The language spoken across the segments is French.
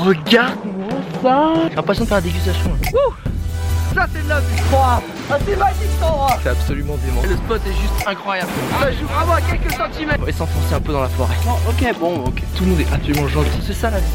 Regarde-moi ça J'ai l'impression de faire la dégustation. Ça c'est de la vie Ah c'est magique cet endroit C'est absolument dément. Le spot est juste incroyable. Ça joue vraiment à quelques centimètres On va s'enfoncer un peu dans la forêt. ok, bon, ok. Tout le monde est absolument gentil. C'est ça la vie.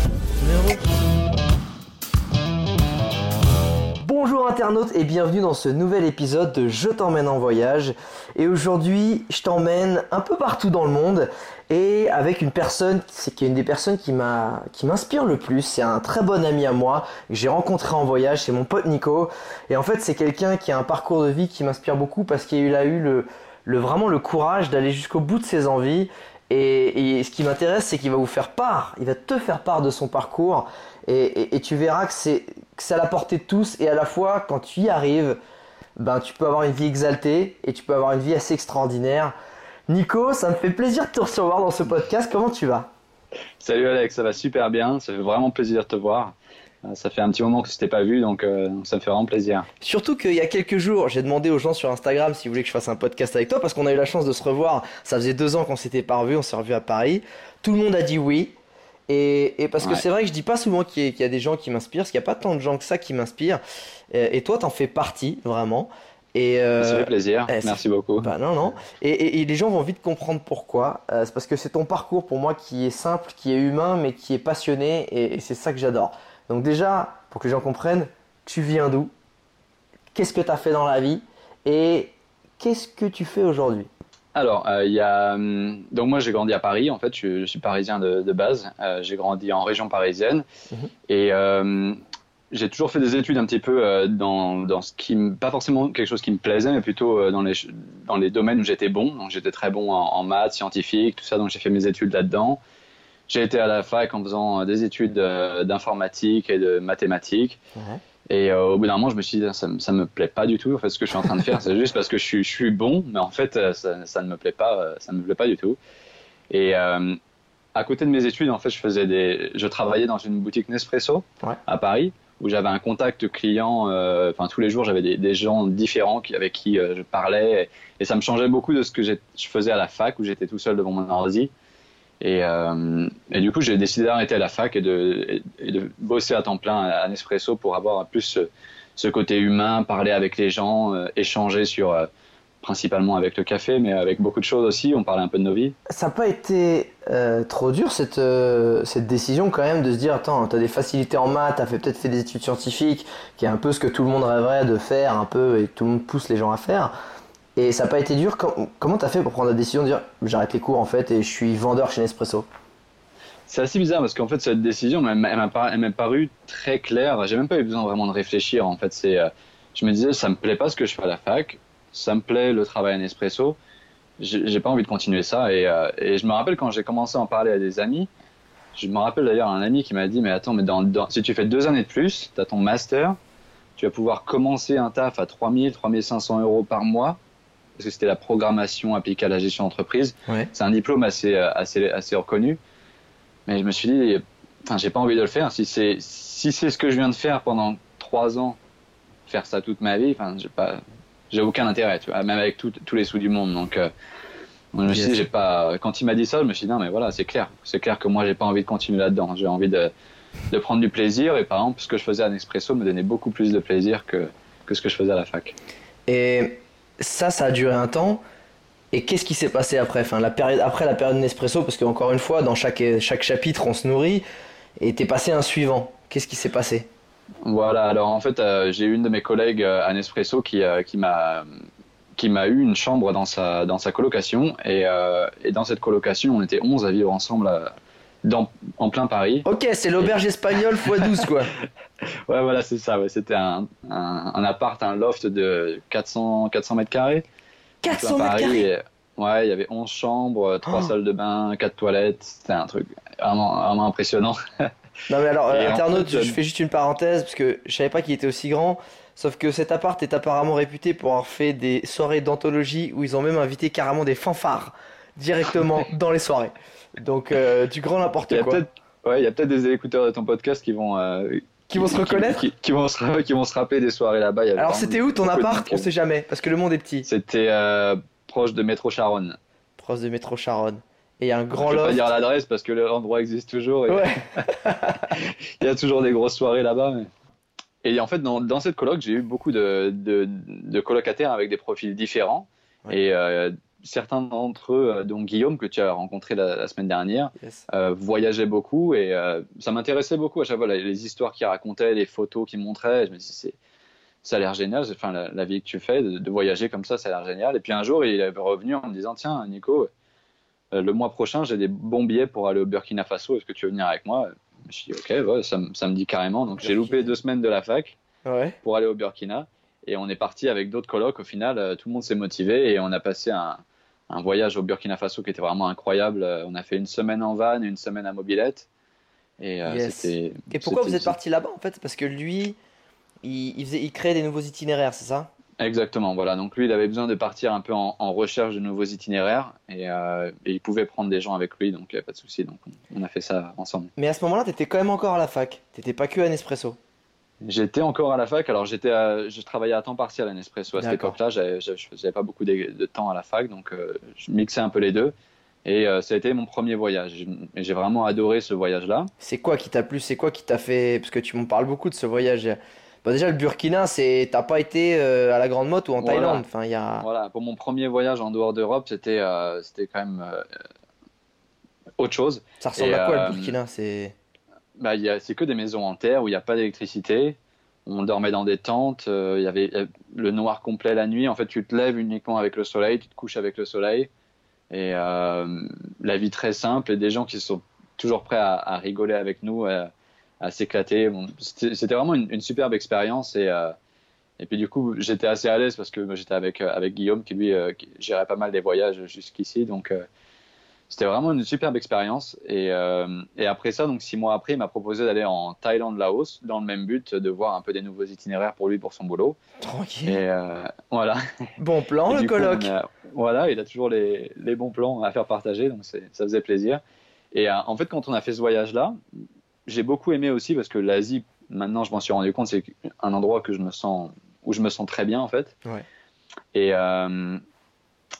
Bonjour internautes et bienvenue dans ce nouvel épisode de Je t'emmène en voyage. Et aujourd'hui, je t'emmène un peu partout dans le monde et avec une personne qui est une des personnes qui m'a qui m'inspire le plus. C'est un très bon ami à moi que j'ai rencontré en voyage, c'est mon pote Nico. Et en fait, c'est quelqu'un qui a un parcours de vie qui m'inspire beaucoup parce qu'il a eu le, le vraiment le courage d'aller jusqu'au bout de ses envies. Et, et ce qui m'intéresse, c'est qu'il va vous faire part, il va te faire part de son parcours. Et- et tu verras que c'est que c'est à la portée de tous. Et à la fois, quand tu y arrives, ben tu peux avoir une vie exaltée et tu peux avoir une vie assez extraordinaire. Nico, ça me fait plaisir de te recevoir dans ce podcast. Comment tu vas? Salut Alex, ça va super bien, ça fait vraiment plaisir de te voir. Euh, Ça fait un petit moment que je t'ai pas vu, donc euh, ça me fait vraiment plaisir. Surtout qu'il y a quelques jours, j'ai demandé aux gens sur Instagram s'ils voulaient que je fasse un podcast avec toi parce qu'on a eu la chance de se revoir. Ça faisait deux ans qu'on s'était pas revus, on s'est revus à Paris. Tout le monde a dit oui. Et, et parce que c'est vrai que je dis pas souvent qu'il y, a- qu'il y a des gens qui m'inspirent, parce qu'il n'y a pas tant de gens que ça qui m'inspirent. Et, et toi, t'en fais partie, vraiment. Et, euh, ça fait plaisir, eh, merci beaucoup. Bah non, non. Et, et- et les gens vont vite comprendre pourquoi. Euh, c'est parce que c'est ton parcours pour moi qui est simple, qui est humain, mais qui est passionné. Et, et c'est ça que j'adore. Donc déjà, pour que les gens comprennent, tu viens d'où? Qu'est-ce que tu as fait dans la vie? Et qu'est-ce que tu fais aujourd'hui? Alors, euh, il y a, hum, donc moi j'ai grandi à Paris, en fait, je, je suis parisien de, de base. Euh, j'ai grandi en région parisienne Mhm. et euh, j'ai toujours fait des études un petit peu euh, dans, dans ce qui, pas forcément quelque chose qui me plaisait, mais plutôt dans les, dans les domaines où j'étais bon. Donc j'étais très bon en, en maths, scientifique, tout ça, donc j'ai fait mes études là-dedans. J'ai été à la fac en faisant des études d'informatique et de mathématiques. Et euh, au bout d'un moment, je me suis dit, ça, me- ça me plaît pas du tout. En fait, ce que je suis en train de faire, c'est juste parce que je suis, je suis bon, mais en fait, euh, ça, ça ne me plaît pas, euh, ça ne me plaît pas du tout. Et euh, à côté de mes études, en fait, je faisais des, je travaillais dans une boutique Nespresso Ouais. à Paris, où j'avais un contact client. euh, Enfin, tous les jours, j'avais des, des gens différents qui, avec qui je parlais, et, et ça me changeait beaucoup de ce que je faisais à la fac, où j'étais tout seul devant mon ordi. Et, euh, et du coup, j'ai décidé d'arrêter à la fac et de, bosser à temps plein à Nespresso pour avoir plus ce, côté humain, parler avec les gens, euh, échanger sur, euh, principalement avec le café, mais avec beaucoup de choses aussi. On parlait un peu de nos vies. Ça n'a pas été trop dur cette, cette décision quand même de se dire attends, tu as des facilités en maths, tu as fait, peut-être fait des études scientifiques, qui est un peu ce que tout le monde rêverait de faire, un peu, et tout le monde pousse les gens à faire. Et ça n'a pas été dur. Com- comment tu as fait pour prendre la décision de dire j'arrête les cours en fait et je suis vendeur chez Nespresso? C'est assez bizarre parce qu'en fait, cette décision, elle m'a- paru très claire. J'ai même pas eu besoin vraiment de réfléchir. En fait, c'est, euh, je me disais, ça me plaît pas ce que je fais à la fac, ça me plaît le travail à Nespresso. J'ai pas envie de continuer ça. Et, euh, et je me rappelle quand j'ai commencé à en parler à des amis, je me rappelle d'ailleurs un ami qui m'a dit, mais attends, mais si tu fais deux années de plus, tu as ton master, tu vas pouvoir commencer un taf à 3000, 3500 euros par mois, parce que c'était la programmation appliquée à la gestion d'entreprise. Ouais. C'est un diplôme assez, assez, assez reconnu. Mais je me suis dit, enfin, j'ai pas envie de le faire. Si c'est, si c'est ce que je viens de faire pendant trois ans, faire ça toute ma vie, enfin, j'ai pas, j'ai aucun intérêt, tu vois, même avec tout- tous les sous du monde. Donc, euh, je me suis Yes. dit, j'ai pas, quand il m'a dit ça, je me suis dit, non, mais voilà, c'est clair. C'est clair que moi, j'ai pas envie de continuer là-dedans. J'ai envie de, de prendre du plaisir. Et par exemple, ce que je faisais à Nespresso me donnait beaucoup plus de plaisir que, que ce que je faisais à la fac. Et ça, ça a duré un temps. Et qu'est-ce qui s'est passé après la période, Après la période Nespresso, parce qu'encore une fois, dans chaque, chapitre, on se nourrit. Et t'es passé un suivant. Qu'est-ce qui s'est passé? Voilà, alors en fait, euh, j'ai une de mes collègues euh, à Nespresso qui, euh, qui m'a eu une chambre dans sa, colocation. Et, dans cette colocation, on était 11 à vivre ensemble dans, en plein Paris. Ok, c'est l'auberge espagnole x 12 quoi. Ouais, voilà, c'est ça. Ouais. C'était un, un, un appart, un loft de 400, 400 mètres carrés. en 400 plein mètres Paris. carrés. Et, ouais, il y avait 11 chambres, 3 Oh. salles de bain, 4 toilettes. C'était un truc vraiment, vraiment impressionnant. Non mais alors, Et en internaute, fait, je fais juste une parenthèse parce que je savais pas qu'il était aussi grand. Sauf que cet appart est apparemment réputé pour avoir fait des soirées d'anthologie où ils ont même invité carrément des fanfares directement dans les soirées. Donc euh, du grand n'importe a quoi. ouais, il y a peut-être des écouteurs de ton podcast qui vont, euh, Qui vont se reconnaître qui, qui vont se, qui vont se rappeler des soirées là-bas. Alors c'était où ton appart On sait jamais parce que le monde est petit. C'était euh, proche de Métro Charonne. Proche de métro Charonne. Et il y a un grand je vais loft. pas dire l'adresse parce que l'endroit existe toujours. et Ouais. Il y a toujours des grosses soirées là-bas. mais- Et en fait, dans, dans cette coloc, j'ai eu beaucoup de, de, de colocataires avec des profils différents. Ouais. Et euh, certains d'entre eux, euh, dont Guillaume, que tu as rencontré la, la semaine dernière, Yes. euh, voyageaient beaucoup. Et euh, ça m'intéressait beaucoup à chaque fois, les, les histoires qu'il racontait, les photos qu'il montrait. Je me dis, c'est, ça a l'air génial. Enfin, la, la vie que tu fais, de, de voyager comme ça, ça a l'air génial. Et puis un jour, il est revenu en me disant, tiens, Nico, euh, le mois prochain, j'ai des bons billets pour aller au Burkina Faso. Est-ce que tu veux venir avec moi? Je me suis dit, ok, ouais, ça, me- ça me dit carrément. Donc j'ai loupé deux semaines de la fac Ouais. pour aller au Burkina. Et on est parti avec d'autres colocs. Au final, tout le monde s'est motivé et on a passé un, un voyage au Burkina Faso qui était vraiment incroyable. Euh, On a fait une semaine en van, une semaine à mobilette. Et euh, Yes. Et pourquoi vous êtes parti là-bas en fait? Parce que lui, il, il, faisait, il créait des nouveaux itinéraires, c'est ça? Exactement, voilà. Donc lui, il avait besoin de partir un peu en, en recherche de nouveaux itinéraires et, euh, et il pouvait prendre des gens avec lui, donc il n'y a pas de souci. Donc on, on a fait ça ensemble. Mais à ce moment-là, t'étais quand même encore à la fac. T'étais pas que à Nespresso. J'étais encore à la fac, alors j'étais, je travaillais à temps partiel à Nespresso à cette époque-là. Je faisais pas beaucoup de, de temps à la fac, donc euh, je mixais un peu les deux. Et euh, ça a été mon premier voyage. Et j'ai vraiment adoré ce voyage-là. C'est quoi qui t'a plu? C'est quoi qui t'a fait? Parce que tu m'en parles beaucoup de ce voyage. Bah déjà, le Burkina, c'est t'as pas été euh, à la Grande Motte ou en Voilà. Thaïlande? Enfin, il y a. Voilà, pour mon premier voyage en dehors d'Europe, c'était, c'était quand même autre chose. Ça ressemble Et, à quoi le Burkina? C'est. Bah, c'est que des maisons en terre où il n'y a pas d'électricité. On dormait dans des tentes. euh, il y avait euh, le noir complet la nuit. En fait, tu te lèves uniquement avec le soleil, tu te couches avec le soleil. Et euh, la vie très simple et des gens qui sont toujours prêts à, rigoler avec nous, à, s'éclater. C'était vraiment une, superbe expérience. Et, et puis du coup, j'étais assez à l'aise parce que j'étais avec, avec Guillaume qui lui euh, gérait pas mal des voyages jusqu'ici. Donc c'était vraiment une superbe expérience. Et, euh, et après ça, donc six mois après, il m'a proposé d'aller en Thaïlande, Laos, dans le même but de voir un peu des nouveaux itinéraires pour lui, pour son boulot. Tranquille. Et euh, voilà. Bon plan, Et le coup, a- voilà, il a toujours les, les bons plans à faire partager, donc ça faisait plaisir. Et euh, en fait, quand on a fait ce voyage-là, j'ai beaucoup aimé aussi parce que l'Asie, maintenant, je m'en suis rendu compte, c'est un endroit que je me sens, où je me sens très bien en fait. Ouais. Et, euh,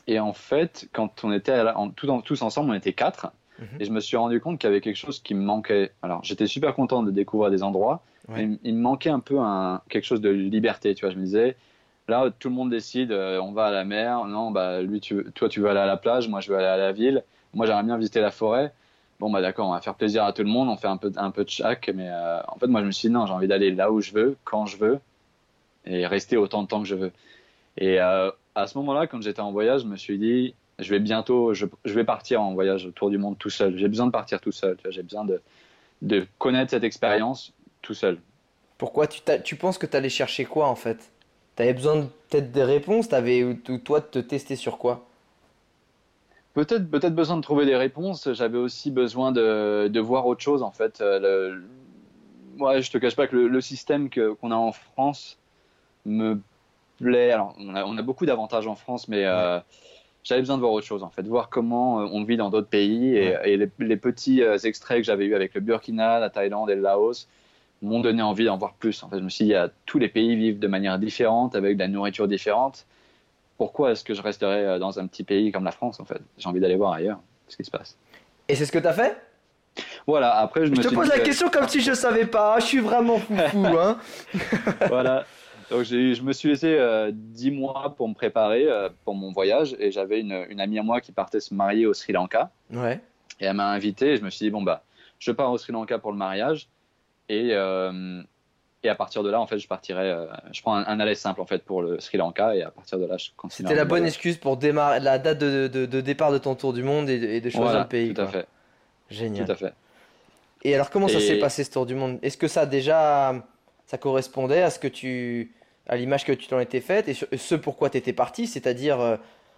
et en fait, quand on était à la- en- tout en- tous ensemble, on était quatre. Mhm. Et je me suis rendu compte qu'il y avait quelque chose qui me manquait. Alors, j'étais super content de découvrir des endroits, Ouais. mais il me manquait un peu un, quelque chose de liberté. Tu vois, je me disais, là, tout le monde décide, euh, on va à la mer. Non, bah, lui, tu, toi, tu veux aller à la plage, moi, je veux aller à la ville. Moi, j'aimerais bien visiter la forêt. Bon, bah, d'accord, on va faire plaisir à tout le monde, on fait un peu, un peu de chaque. Mais euh, en fait, moi, je me suis dit, non, j'ai envie d'aller là où je veux, quand je veux, et rester autant de temps que je veux. Et euh, à ce moment-là, quand j'étais en voyage, je me suis dit, je vais bientôt, je, je vais partir en voyage autour du monde tout seul. J'ai besoin de partir tout seul. tu J'ai besoin de, de connaître cette expérience tout seul. Pourquoi tu, tu penses que t'allais chercher quoi en fait? T'avais besoin de- peut-être des réponses T'avais ou, ou toi de te tester sur quoi? Peut-être, peut-être besoin de trouver des réponses. J'avais aussi besoin de, de voir autre chose en fait. Euh, Le, ouais, je te cache pas que le, le système qu'on a en France me plaît. Alors, on a, on a beaucoup d'avantages en France, mais euh, j'avais besoin de voir autre chose en fait, voir comment euh, on vit dans d'autres pays et, et les, les petits euh, extraits que j'avais eu avec le Burkina, la Thaïlande et le Laos m'ont donné envie d'en voir plus. En fait, je me suis dit, tous les pays vivent de manière différente, avec de la nourriture différente. Pourquoi est-ce que je resterais dans un petit pays comme la France en fait? J'ai envie d'aller voir ailleurs ce qui se passe. Et c'est ce que t'as fait? Voilà. Après, je me te suis pose dit la que- question comme si je savais pas. Je suis vraiment foufou, hein. voilà. Donc je me suis laissé euh, 10 mois pour me préparer euh, pour mon voyage et j'avais une, une amie à moi qui partait se marier au Sri Lanka Ouais. et elle m'a invité et je me suis dit bon bah je pars au Sri Lanka pour le mariage et euh, et à partir de là en fait je partirai euh, je prends un, un aller simple en fait pour le Sri Lanka et à partir de là je continue. C'était la bonne excuse pour démarrer la date de, de- de départ de ton tour du monde et de, et de choisir Voilà, le pays. tout à fait, Génial. tout à fait. Et alors comment ça Et- s'est passé ce tour du monde? Est-ce que ça déjà ça correspondait à ce que tu à l'image que tu t'en étais faite et ce- pourquoi tu étais parti, c'est-à-dire euh,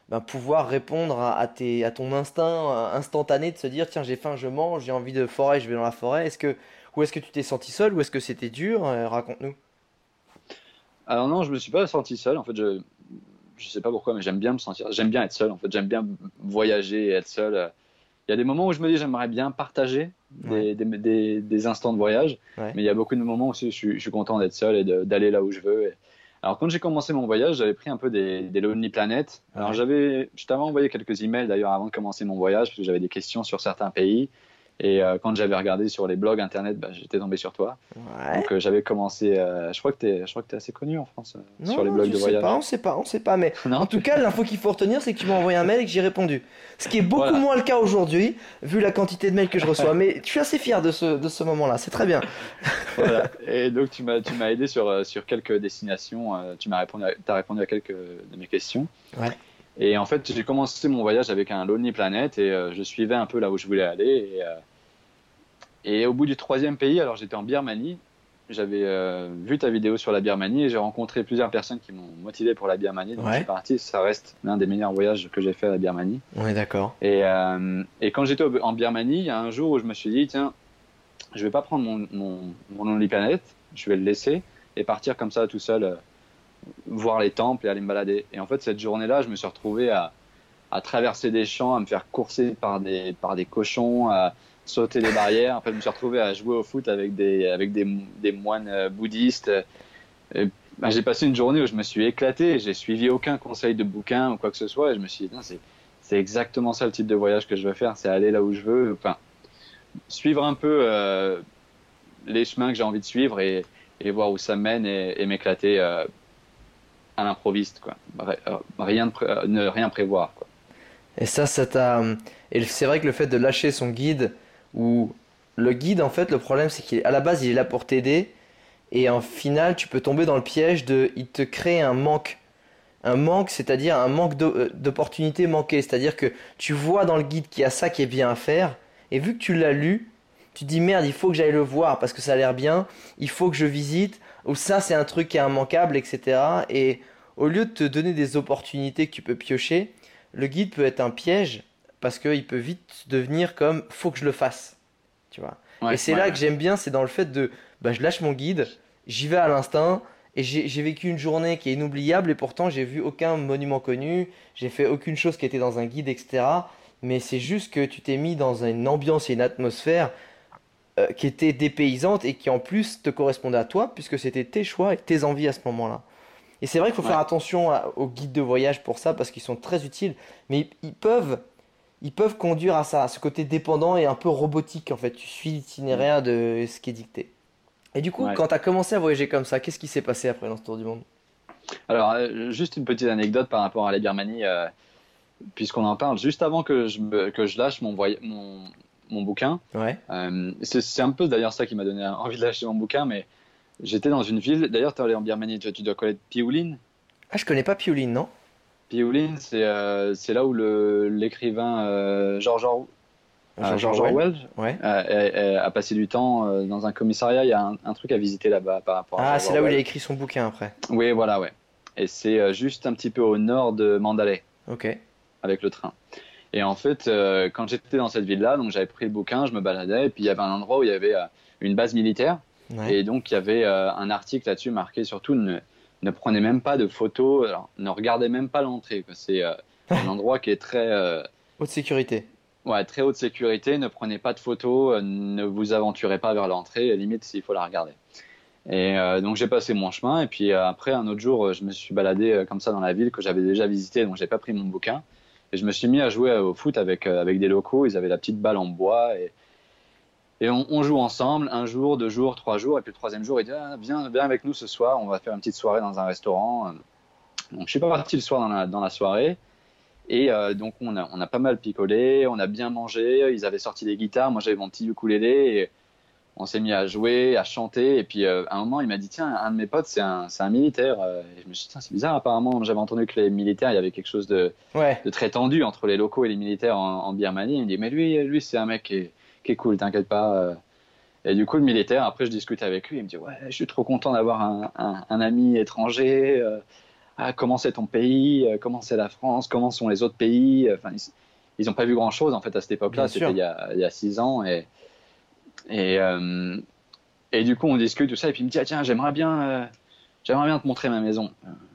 ben, pouvoir répondre à, à tes, à ton instinct euh, instantané de se dire tiens j'ai faim je mange j'ai envie de forêt je vais dans la forêt est-ce que ou est-ce que tu t'es senti seul ou est-ce que c'était dur Euh, raconte-nous Alors non, je me suis pas senti seul. En fait, je je sais pas pourquoi, mais j'aime bien me sentir. J'aime bien être seul. En fait, j'aime bien voyager et être seul. Il y a des moments où je me dis j'aimerais bien partager des, des, des, des instants de voyage, Ouais. mais il y a beaucoup de moments aussi où je suis, je suis content d'être seul et d'aller là où je veux. Et Alors quand j'ai commencé mon voyage, j'avais pris un peu des, des Lonely Planet. Alors Ouais. j'avais, je t'avais envoyé quelques emails d'ailleurs avant de commencer mon voyage parce que j'avais des questions sur certains pays. Et euh, quand j'avais regardé sur les blogs internet, bah, j'étais tombé sur toi. Ouais. Donc euh, j'avais commencé. euh, je crois que t'es, je crois que t'es assez connu en France Non, sur les blogs de voyage. pas, on sait pas, on sait pas, mais Non, en tout cas, l'info qu'il faut retenir, c'est que tu m'as envoyé un mail et que j'ai répondu. Ce qui est beaucoup Voilà. moins le cas aujourd'hui, vu la quantité de mails que je reçois. mais je suis assez fier de ce, de ce moment-là, c'est très bien. voilà. Et donc tu m'as, tu m'as aidé sur, sur quelques destinations. tu m'as répondu, à, t'as répondu à quelques de mes questions. Ouais. Et en fait, j'ai commencé mon voyage avec un Lonely Planet et euh, je suivais un peu là où je voulais aller. Et, euh, et au bout du troisième pays, alors j'étais en Birmanie. J'avais euh, vu ta vidéo sur la Birmanie et j'ai rencontré plusieurs personnes qui m'ont motivé pour la Birmanie. Donc Ouais. je suis parti. Ça reste l'un des meilleurs voyages que j'ai fait à la Birmanie. Est d'accord. Et, euh, et quand j'étais en Birmanie, il y a un jour où je me suis dit, tiens, je vais pas prendre mon, mon, mon Lonely Planet, je vais le laisser et partir comme ça tout seul, euh, voir les temples et aller me balader. Et en fait, cette journée-là, je me suis retrouvé à, à traverser des champs, à me faire courser par des, par des cochons, à sauter des barrières. Après, je me suis retrouvé à jouer au foot avec des, avec des, moines euh, bouddhistes. Et, ben, j'ai passé une journée où je me suis éclaté, j'ai suivi aucun conseil de bouquin ou quoi que ce soit, et je me suis dit, c'est exactement ça le type de voyage que je veux faire, c'est aller là où je veux, enfin, suivre un peu euh, les chemins que j'ai envie de suivre et, et voir où ça mène et, m'éclater euh, à l'improviste, quoi. Ri- euh, Rien euh, ne rien prévoir. Et ça, ça t'a. Et c'est vrai que le fait de lâcher son guide, ou le guide, en fait, le problème, c'est qu'à la base, il est là pour t'aider, et en final, tu peux tomber dans le piège de. Il te crée un manque. Un manque, c'est-à-dire un manque euh, d'opportunités manquées. C'est-à-dire que tu vois dans le guide qu'il y a ça qui est bien à faire, et vu que tu l'as lu, tu te dis merde, il faut que j'aille le voir parce que ça a l'air bien, il faut que je visite, ou ça, c'est un truc qui est immanquable, etc. Et au lieu de te donner des opportunités que tu peux piocher, le guide peut être un piège parce qu'il peut vite devenir comme faut que je le fasse. Tu vois. Ouais, et c'est ouais, là ouais. que j'aime bien, c'est dans le fait de bah, je lâche mon guide, j'y vais à l'instinct et j'ai vécu une journée qui est inoubliable et pourtant j'ai vu aucun monument connu, j'ai fait aucune chose qui était dans un guide, etc. Mais c'est juste que tu t'es mis dans une ambiance et une atmosphère euh, qui était dépaysante et qui en plus te correspondait à toi puisque c'était tes choix et tes envies à ce moment-là. Et c'est vrai qu'il faut Ouais. faire attention à- aux guides de voyage pour ça parce qu'ils sont très utiles, mais ils, ils peuvent ils peuvent conduire à ça, à ce côté dépendant et un peu robotique en fait. Tu suis l'itinéraire de ce qui est dicté. Et du coup, Ouais. quand tu as commencé à voyager comme ça, qu'est-ce qui s'est passé après dans ce tour du monde? Alors, euh, juste une petite anecdote par rapport à la Birmanie, euh, puisqu'on en parle. Juste avant que je, me- que je lâche mon, voy- mon, mon bouquin, Ouais. euh, c'est un peu d'ailleurs ça qui m'a donné envie de lâcher mon bouquin, mais j'étais dans une ville. D'ailleurs, tu es allé en Birmanie, tu, tu dois connaître Piulin. Ah, je connais pas Pioline, non? C'est euh, c'est là où l'écrivain euh, George, Or- euh, George George Orwell. Orwell Ouais. a, passé du temps euh, dans un commissariat. Il y a un, un truc à visiter là-bas par rapport à Ah, c'est là où il a écrit son bouquin après. Oui, voilà, ouais. Et c'est euh, juste un petit peu au nord de Mandalay. Ok. avec le train. Et en fait, euh, quand j'étais dans cette ville-là, donc j'avais pris le bouquin, je me baladais, et puis il y avait un endroit où il y avait euh, une base militaire, Ouais. et donc il y avait euh, un article là-dessus marqué surtout ne, ne prenez même pas de photos, alors, ne regardez même pas l'entrée. C'est euh, un endroit qui est très, euh, Haute sécurité. ouais, très haute sécurité, ne prenez pas de photos, euh, ne vous aventurez pas vers l'entrée, limite s'il faut la regarder. Et donc j'ai passé mon chemin, et puis après un autre jour, je me suis baladé comme ça dans la ville que j'avais déjà visité, donc j'ai pas pris mon bouquin. Et je me suis mis à jouer au foot avec, avec des locaux. Ils avaient la petite balle en bois. Et, et on, on joue ensemble un jour, deux jours, trois jours. Et puis le troisième jour, il dit ah, viens, viens avec nous ce soir. On va faire une petite soirée dans un restaurant. Donc je suis pas parti le soir dans la, dans la soirée. Et euh, donc on a, on a pas mal picolé, on a bien mangé. Ils avaient sorti des guitares. Moi j'avais mon petit ukulélé. Et on s'est mis à jouer, à chanter. Et puis euh, à un moment, il m'a dit tiens, un de mes potes, c'est un, militaire. Euh, Et je me suis dit tiens, c'est bizarre. Apparemment, j'avais entendu que les militaires, il y avait quelque chose de Ouais. de très tendu entre les locaux et les militaires en, en Birmanie. Il me dit, mais lui, lui c'est un mec qui est, qui est cool, t'inquiète pas. euh. Et du coup, le militaire, après, je discute avec lui. Il me dit, ouais, je suis trop content d'avoir un, un, un ami étranger. euh. Ah, comment c'est ton pays euh, Comment c'est la France Comment sont les autres pays Enfin, ils- ils n'ont pas vu grand chose en fait à cette époque-là. C'était il y a, il y a six ans et et euh, et du coup on discute tout ça et puis il me dit ah, tiens j'aimerais bien euh, j'aimerais bien te montrer ma maison.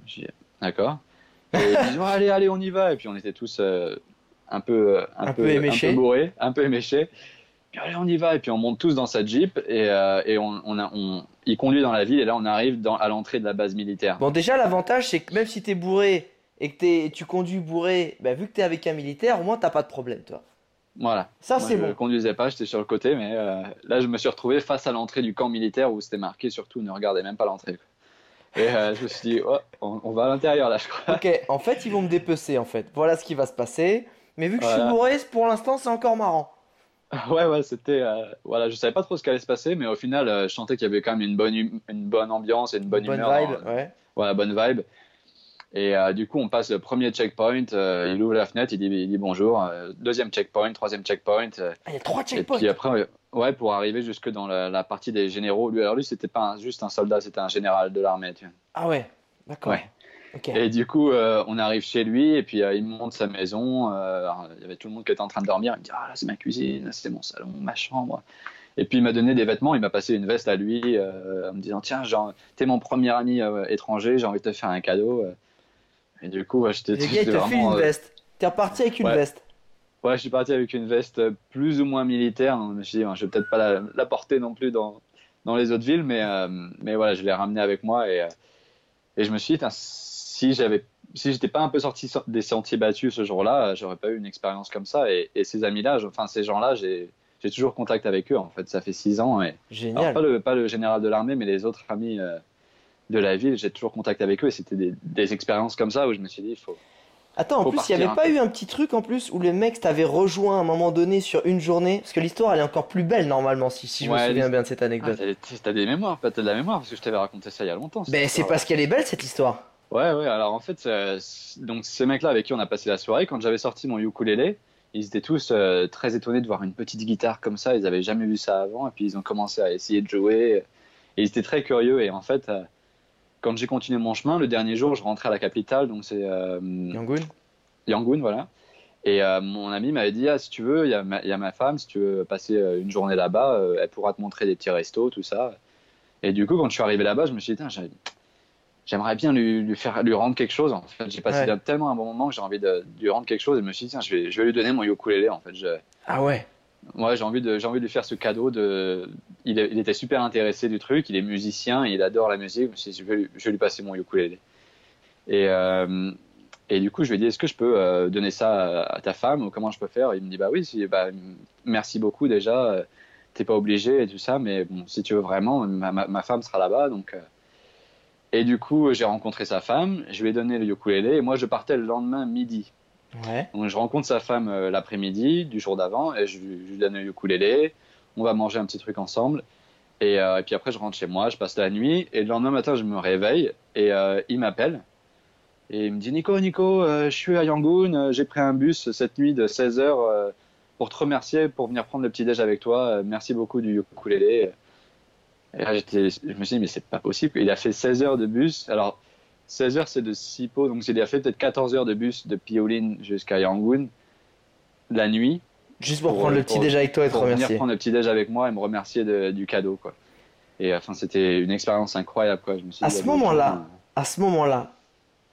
J'ai D'accord. Et il dit Ouais, allez allez on y va et puis on était tous euh, un peu euh, Un peu éméchés. un peu bourrés, un peu éméchés. Allez, on y va. Et puis on monte tous dans sa Jeep et, euh, et on, on, a, on, il conduit dans la ville. Et là, on arrive dans, à l'entrée de la base militaire. Bon, déjà, l'avantage, c'est que même si t'es bourré et que tu conduis bourré, bah, vu que t'es avec un militaire, au moins t'as pas de problème, toi. Voilà. Ça, c'est je bon. conduisais pas, j'étais sur le côté, mais euh, là, je me suis retrouvé face à l'entrée du camp militaire où c'était marqué surtout ne regardez même pas l'entrée. Et euh, je me suis dit, oh, on, on va à l'intérieur là, je crois. Ok, en fait, ils vont me dépecer, en fait. Voilà ce qui va se passer. Mais vu que je suis bourré, pour l'instant, c'est encore marrant. Ouais, ouais, c'était. euh, voilà, je savais pas trop ce qui allait se passer, mais au final, euh, je sentais qu'il y avait quand même une bonne, hum- une bonne ambiance et une bonne, Bonne humeur. vibe, dans- ouais. Voilà, bonne vibe. Et euh, du coup, on passe le premier checkpoint, il ouvre la fenêtre, il dit, il dit bonjour. deuxième checkpoint, troisième checkpoint. Ah, il y a trois et checkpoints. puis après, ouais, ouais, pour arriver jusque dans la, la partie des généraux. Lui, alors lui, c'était pas un- juste un soldat, c'était un général de l'armée. tu vois. Ah ouais, d'accord. Ouais. Et du coup, euh, on arrive chez lui et puis euh, il me montre sa maison. euh, il y avait tout le monde qui était en train de dormir. Il me dit Ah là, c'est ma cuisine, c'est mon salon, ma chambre. Et puis il m'a donné des vêtements. Il m'a passé une veste à lui en me disant Tiens, genre, t'es mon premier ami étranger, j'ai envie de te faire un cadeau. Et du coup, ouais, te file vraiment. une euh, veste. T'es reparti avec une ouais. veste. Ouais, je suis parti avec une veste plus ou moins militaire. Je me suis dit, je vais peut-être pas la, la porter non plus dans, dans les autres villes, mais, mais voilà, je l'ai ramenée avec moi et, et je me suis dit, si j'avais, si j'étais pas un peu sorti so- des sentiers battus ce jour-là, euh, j'aurais pas eu une expérience comme ça. Et, et ces amis-là, enfin ces gens-là, j'ai, j'ai toujours contact avec eux. En fait, ça fait six ans. Et, alors, Génial. pas le, pas le général de l'armée, mais les autres amis euh, de la ville, j'ai toujours contact avec eux. Et c'était des, des expériences comme ça où je me suis dit, il faut. Attends, en plus, il y avait pas eu un petit truc en plus où le mec t'avait rejoint à un moment donné sur une journée? Parce que l'histoire, elle est encore plus belle normalement, si, si je me souviens bien de cette Ah, anecdote. t'as, t'as des mémoires, t'as de la mémoire, parce que je t'avais raconté ça il y a longtemps. Ben, c'est parce qu'elle est belle cette histoire. Ouais, ouais, alors en fait, euh, donc ces mecs-là avec qui on a passé la soirée, quand j'avais sorti mon ukulélé, ils étaient tous euh, très étonnés de voir une petite guitare comme ça, ils avaient jamais vu ça avant, et puis ils ont commencé à essayer de jouer, et ils étaient très curieux, et en fait, euh, quand j'ai continué mon chemin, le dernier jour, je rentrais à la capitale, donc c'est Yangoon Yangon, voilà. Et mon ami m'avait dit, ah, si tu veux, il y, a ma- il y a ma femme, si tu veux passer une journée là-bas, elle pourra te montrer des petits restos, tout ça. Et du coup, quand je suis arrivé là-bas, je me suis dit, j'aimerais bien lui, lui faire, lui rendre quelque chose. En fait, j'ai passé Ouais. tellement un bon moment que j'ai envie de, de lui rendre quelque chose. Et je me suis dit, tiens, je vais, je vais lui donner mon ukulélé. En fait, je, Ah ouais. ouais, j'ai envie de, j'ai envie de lui faire ce cadeau. De, il, était super intéressé du truc. Il est musicien, il adore la musique. Je me suis dit, je vais, lui- je vais lui passer mon ukulélé. Et, euh, et du coup, je lui ai dit, est-ce que je peux euh, donner ça à, à ta femme ou comment je peux faire? Il me dit, bah oui, si, bah, merci beaucoup déjà. euh, T'es pas obligé et tout ça, mais bon, si tu veux vraiment, ma, ma- ma femme sera là-bas, donc. euh. Et du coup, j'ai rencontré sa femme, je lui ai donné le ukulélé et moi, je partais le lendemain midi. Ouais. Donc, je rencontre sa femme euh, l'après-midi du jour d'avant et je, lui- je lui donne le ukulélé. On va manger un petit truc ensemble. Et, euh, et puis après, je rentre chez moi, je passe la nuit. Et le lendemain matin, je me réveille et euh, il m'appelle. Et il me dit Nico, Nico, je suis à Yangon, j'ai pris un bus cette nuit de 16h pour te remercier, pour venir prendre le petit-déj avec toi. Merci beaucoup du ukulélé. Et là, je me suis dit, mais c'est pas possible. Il a fait 16 heures de bus. Alors, 16 heures, c'est de Sipo, donc il a fait peut-être 14 heures de bus de Piolin jusqu'à Yangon la nuit Juste pour, Pour, prendre euh, le petit pour- déj avec toi et te pour venir remercier. prendre le petit déj avec moi et me remercier de- du cadeau quoi. Et enfin c'était une expérience incroyable quoi. Je me suis À dit, ce il y a des moment-là, gens, À ce moment-là,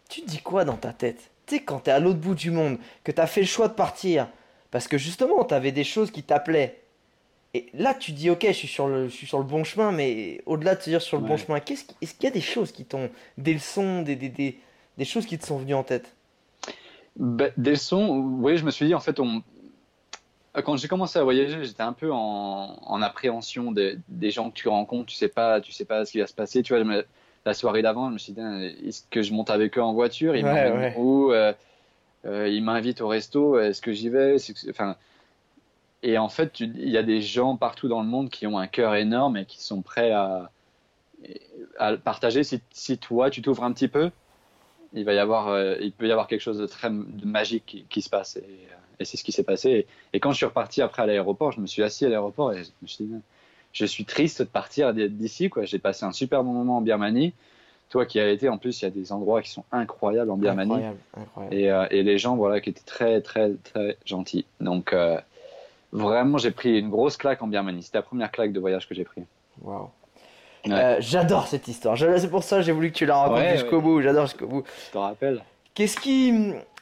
tu te dis quoi dans ta tête? Tu sais, quand t'es à l'autre bout du monde, que t'as fait le choix de partir, parce que justement, t'avais des choses qui t'appelaient. Et là, tu dis, ok, je suis sur le, je suis sur le bon chemin, mais au-delà de te dire sur le bon chemin, qu'est-ce qui- est-ce qu'il y a des choses qui t'ont. des leçons, des, des, des, des choses qui te sont venues en tête? Ben, des leçons, oui, je me suis dit, en fait, on... quand j'ai commencé à voyager, j'étais un peu en, en appréhension des, des gens que tu rencontres. Tu sais pas, tu sais pas ce qui va se passer. Tu vois, me- la soirée d'avant, je me suis dit, est-ce que je monte avec eux en voiture? Ils Ouais, ouais. où? Euh, euh, Ils m'invitent au resto. Est-ce que j'y vais? Enfin, et en fait, il y a des gens partout dans le monde qui ont un cœur énorme et qui sont prêts à, à partager. Si, si toi, tu t'ouvres un petit peu, il va y avoir, euh, il peut y avoir quelque chose de très de magique qui, qui se passe. Et, euh, et c'est ce qui s'est passé. Et, et quand je suis reparti après à l'aéroport, je me suis assis à l'aéroport et je me suis dit, je suis triste de partir d'ici. J'ai passé un super bon moment en Birmanie. Toi qui as été, en plus, il y a des endroits qui sont incroyables en Birmanie. Incroyable, incroyable. Et, euh, et les gens, voilà, qui étaient très, très, très gentils. Donc, vraiment, j'ai pris une grosse claque en Birmanie. C'était la première claque de voyage que j'ai pris. Waouh. Ouais. Euh, j'adore cette histoire. C'est pour ça que j'ai voulu que tu la racontes Ouais, jusqu'au ouais. bout. J'adore jusqu'au bout. Je te rappelle Qu'est-ce qui.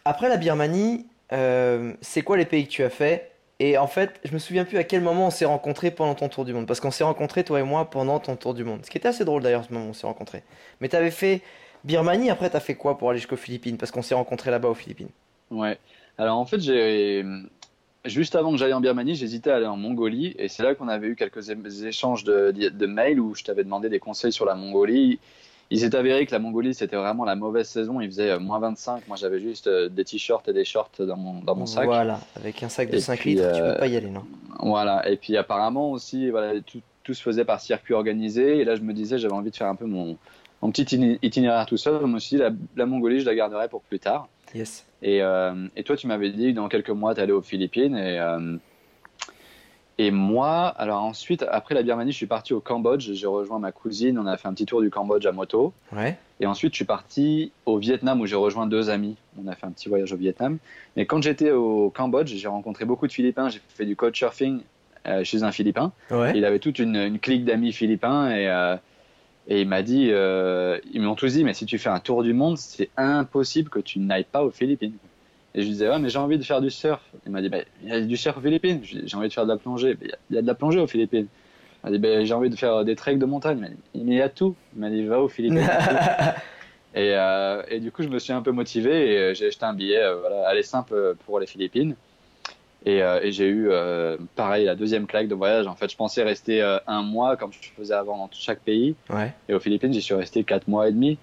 Après la Birmanie, euh, c'est quoi les pays que tu as fait? Et en fait, je me souviens plus à quel moment on s'est rencontrés pendant ton tour du monde. Parce qu'on s'est rencontrés, toi et moi, pendant ton tour du monde. Ce qui était assez drôle d'ailleurs, ce moment où on s'est rencontrés. Mais t'avais fait Birmanie, après t'as fait quoi pour aller jusqu'aux Philippines? Parce qu'on s'est rencontrés là-bas aux Philippines. Ouais. Alors en fait, j'ai juste avant que j'aille en Birmanie, j'hésitais à aller en Mongolie et c'est là qu'on avait eu quelques échanges de, de mails où je t'avais demandé des conseils sur la Mongolie. Il s'est avéré que la Mongolie c'était vraiment la mauvaise saison. Il faisait euh, moins 25. Moi j'avais juste euh, des t-shirts et des shorts dans mon, dans mon sac. Voilà, avec un sac de Et 5 puis, litres, tu euh, peux pas y aller, non? Voilà. Et puis apparemment aussi, voilà, tout, tout se faisait par circuit organisé. Et là je me disais, j'avais envie de faire un peu mon, mon petit itiné- itinéraire tout seul. Moi aussi, la, la Mongolie, je la garderai pour plus tard. Yes. Et, euh, et toi, tu m'avais dit dans quelques mois, tu allais aux Philippines. Et, euh, et moi, alors ensuite, après la Birmanie, je suis parti au Cambodge. J'ai rejoint ma cousine. On a fait un petit tour du Cambodge à moto. Ouais. Et ensuite, je suis parti au Vietnam où j'ai rejoint deux amis. On a fait un petit voyage au Vietnam. Mais quand j'étais au Cambodge, j'ai rencontré beaucoup de Philippins. J'ai fait du couchsurfing euh, chez un Philippin. Ouais. Il avait toute une, une clique d'amis philippins et, euh, et il m'a dit, euh, ils m'ont tous dit, mais si tu fais un tour du monde, c'est impossible que tu n'ailles pas aux Philippines. Et je lui disais, ouais, mais j'ai envie de faire du surf. Il m'a dit, bah, il y a du surf aux Philippines. J'ai envie de faire de la plongée. Il y a- il y, a de la plongée aux Philippines. Il m'a dit, bah, j'ai envie de faire des treks de montagne. Il m'a dit, mais il y a tout. Il m'a dit, va aux Philippines. Et, euh, et du coup, je me suis un peu motivé et euh, j'ai acheté un billet, euh, voilà, aller simple pour les Philippines. Et, euh, et j'ai eu, euh, pareil, la deuxième claque de voyage. En fait, je pensais rester euh, un mois comme je faisais avant dans chaque pays. ouais. Et aux Philippines, j'y suis resté quatre mois et demi.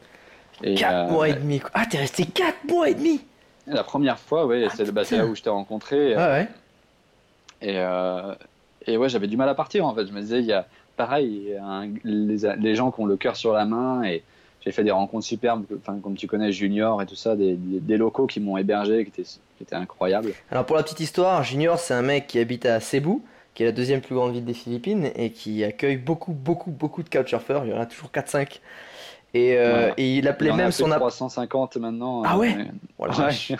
Et, 4 euh, mois et demi. quoi. Ah, t'es resté 4 mois et demi La première fois, ouais, c'est bah, là où je t'ai rencontré. Ouais. Et, et ouais, j'avais du mal à partir en fait. Je me disais, il y a pareil, un- les, les gens qui ont le cœur sur la main et j'ai fait des rencontres superbes, enfin, comme tu connais Junior et tout ça, des, des, des locaux qui m'ont hébergé, qui étaient, qui étaient incroyables. Alors pour la petite histoire, Junior c'est un mec qui habite à Cebu, qui est la deuxième plus grande ville des Philippines et qui accueille beaucoup beaucoup beaucoup de couchsurfers, il y en a toujours 4-5. Et, euh, et il Il appelait en a même son app. 350 maintenant. Ah euh, ouais vache.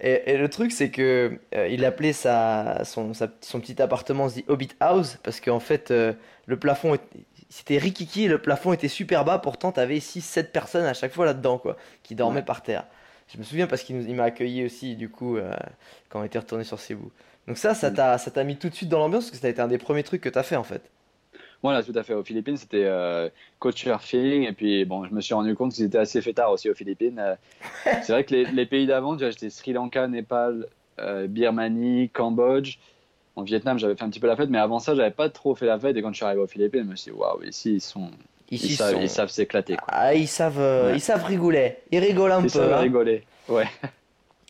Et, et le truc c'est que euh, il appelait sa, son, sa- son petit appartement The Hobbit House parce qu'en fait euh, le plafond est- c'était rikiki et le plafond était super bas pourtant t'avais 6-7 personnes à chaque fois là-dedans quoi qui dormaient Ouais. par terre. Je me souviens parce qu'il m'a accueilli aussi du coup euh, quand on était retourné sur Cebu. Donc ça ça t'a ça t'a mis tout de suite dans l'ambiance parce que ça a été un des premiers trucs que t'as fait en fait. Voilà, tout à fait. Aux Philippines, c'était euh, coach surfing. Et puis, bon, je me suis rendu compte qu'ils étaient assez fêtards aussi aux Philippines. Euh, c'est vrai que les, les pays d'avant, j'étais Sri Lanka, Népal, euh, Birmanie, Cambodge. En Vietnam, j'avais fait un petit peu la fête, mais avant ça, j'avais pas trop fait la fête. Et quand je suis arrivé aux Philippines, je me suis dit, waouh, ici, ils sont. Ici ils, ils savent, sont- ils savent s'éclater. Ah, ils savent euh, Ouais. ils savent rigoler. Ils rigolent un Ils peu. savent hein. rigoler. Ouais.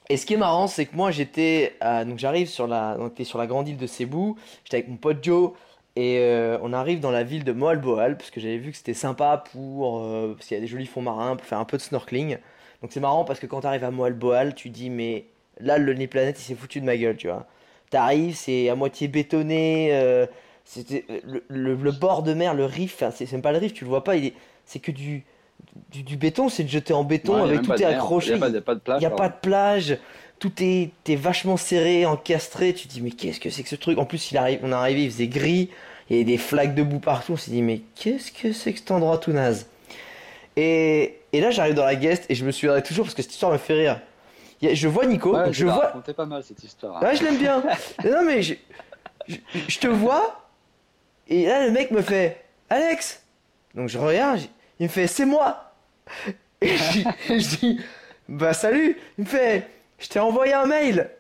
Et ce qui est marrant, c'est que moi j'étais, donc j'arrive sur la, on était sur la grande île de Cebu, j'étais avec mon pote Joe, et euh, on arrive dans la ville de Moalboal, parce que j'avais vu que c'était sympa pour, euh, parce qu'il y a des jolis fonds marins, pour faire un peu de snorkeling. Donc c'est marrant parce que quand t'arrives à Moalboal, tu dis mais là le nez planète il s'est foutu de ma gueule, tu vois. T'arrives, c'est à moitié bétonné, euh, c'était le, le- le bord de mer, le riff, c'est même pas le riff, tu le vois pas, il est, c'est que du, du, du béton, c'est jeté en béton y avec tout de est accroché. Y a pas, y a pas de plage. Il n'y a pardon. pas de plage, tout est, vachement serré, encastré. Tu te dis, mais qu'est-ce que c'est que ce truc? En plus, il arrive, on est arrivé, il faisait gris, il y avait des flaques de boue partout. On s'est dit, mais qu'est-ce que c'est que cet endroit tout naze? Et, et là, j'arrive dans la guest et je me souviendrai toujours parce que cette histoire me fait rire. Je vois Nico, Ouais, je vois. pas mal cette histoire. Ouais, je l'aime bien. non, mais je, je, je te vois et là, le mec me fait, Alex Donc je regarde, il me fait, c'est moi Et je, dis- je dis, bah salut Il me fait, je t'ai envoyé un mail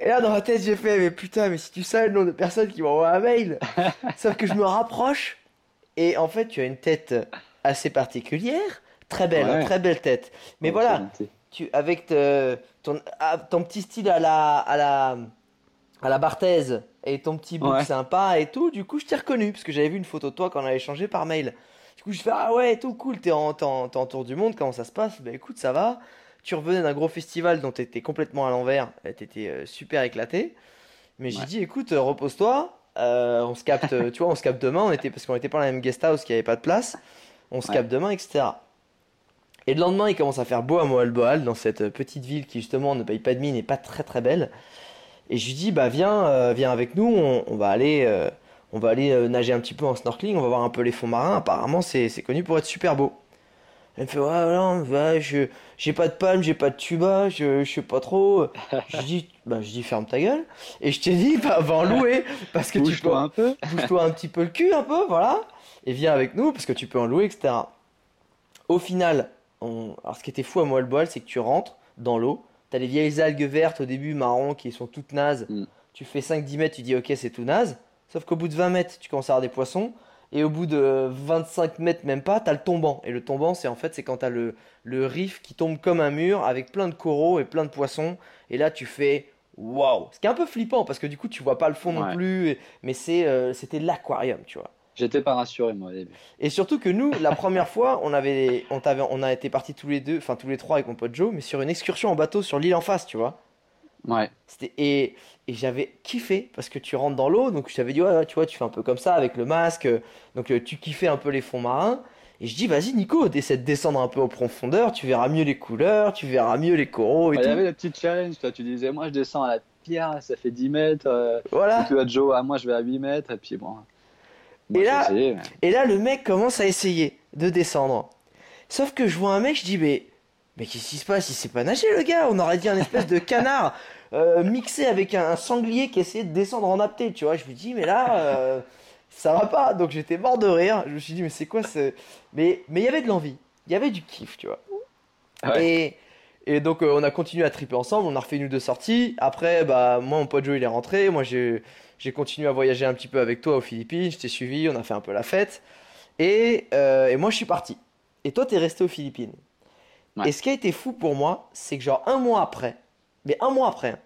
Et là, dans ma tête, j'ai fait, mais putain, mais si tu sais le nom de personnes qui m'envoient un mail Sauf que je me rapproche et en fait, tu as une tête assez particulière. Très belle, hein, très belle tête. Mais voilà. Tu, avec te- ton, ah, ton petit style à la, à la, à la Barthez et ton petit Ouais. sympa et tout, du coup, je t'ai reconnu parce que j'avais vu une photo de toi quand on a échangé par mail. Du coup, je fais Ah ouais, tout cool, t'es en, en, tour du monde, comment ça se passe? Bah écoute, ça va. Tu revenais d'un gros festival dont t'étais complètement à l'envers, t'étais euh, super éclaté. Mais j'ai dit Écoute, euh, repose-toi, euh, on se capte, tu vois, on se capte demain, on était, parce qu'on était pas dans la même guest house qui avait pas de place, on se Ouais. capte demain, etc. Et le lendemain, il commence à faire beau à Moalboal, dans cette euh, petite ville qui justement ne paye pas de mine et pas très très belle. Et je lui dis, bah viens, euh, viens avec nous, on, on va aller, euh, on va aller euh, nager un petit peu en snorkeling, on va voir un peu les fonds marins. Apparemment, c'est c'est connu pour être super beau. Elle me fait ouais non bah, je j'ai pas de palme, j'ai pas de tuba, je, je sais pas trop. je dis bah je dis ferme ta gueule et je t'ai dit bah va en louer parce que tu peux un peu. bouge-toi un petit peu le cul un peu voilà et viens avec nous parce que tu peux en louer etc. Au final, on... alors ce qui était fou à Moalboal c'est que tu rentres dans l'eau, t'as les vieilles algues vertes au début marron qui sont toutes nazes. Mm. Tu fais 5-10 mètres, tu dis ok c'est tout naze. Sauf qu'au bout de 20 mètres, tu commences à avoir des poissons. Et au bout de 25 mètres, même pas, t'as le tombant. Et le tombant, c'est en fait, c'est quand t'as le, le riff qui tombe comme un mur avec plein de coraux et plein de poissons. Et là, tu fais waouh. Ce qui est un peu flippant parce que du coup, tu vois pas le fond non plus. Mais c'est, euh, c'était l'aquarium, tu vois. J'étais pas rassuré moi au début. Et surtout que nous, la première fois, on avait, on t'avait, on a été partis tous les deux, enfin tous les trois avec mon pote Joe, mais sur une excursion en bateau sur l'île en face, tu vois. Ouais. C'était et, et j'avais kiffé parce que tu rentres dans l'eau, donc je t'avais dit ouais, tu vois, tu fais un peu comme ça avec le masque, donc euh, tu kiffais un peu les fonds marins. Et je dis vas-y Nico, essaie de descendre un peu en profondeur, tu verras mieux les couleurs, tu verras mieux les coraux et Bah, Il y tout. avait le petit challenge, toi tu disais moi je descends à la pierre, ça fait 10 mètres. euh, Voilà. et toi Joe, ah, moi je vais à 8 mètres, et puis bon. Moi, Et là- essayé, Et là, le mec commence à essayer de descendre. Sauf que je vois un mec, je dis, mais, mais qu'est-ce qui se passe? Il sait pas nager, le gars. On aurait dit un espèce de canard euh, mixé avec un, un sanglier qui essayait de descendre en apté. Tu vois, je me dis, mais là, euh, ça va pas. Donc j'étais mort de rire. Je me suis dit, mais c'est quoi ce. Mais mais il y avait de l'envie. Il y avait du kiff, tu vois. Ouais. Et, et donc euh, on a continué à triper ensemble, on a refait une ou deux sorties. Après, bah moi mon pote Joe il est rentré, moi j'ai j'ai continué à voyager un petit peu avec toi aux Philippines, je t'ai suivi, on a fait un peu la fête. Et, euh, et moi je suis parti. Et toi t'es resté aux Philippines. Ouais. Et ce qui a été fou pour moi, c'est que genre un mois après, mais un mois après, hein,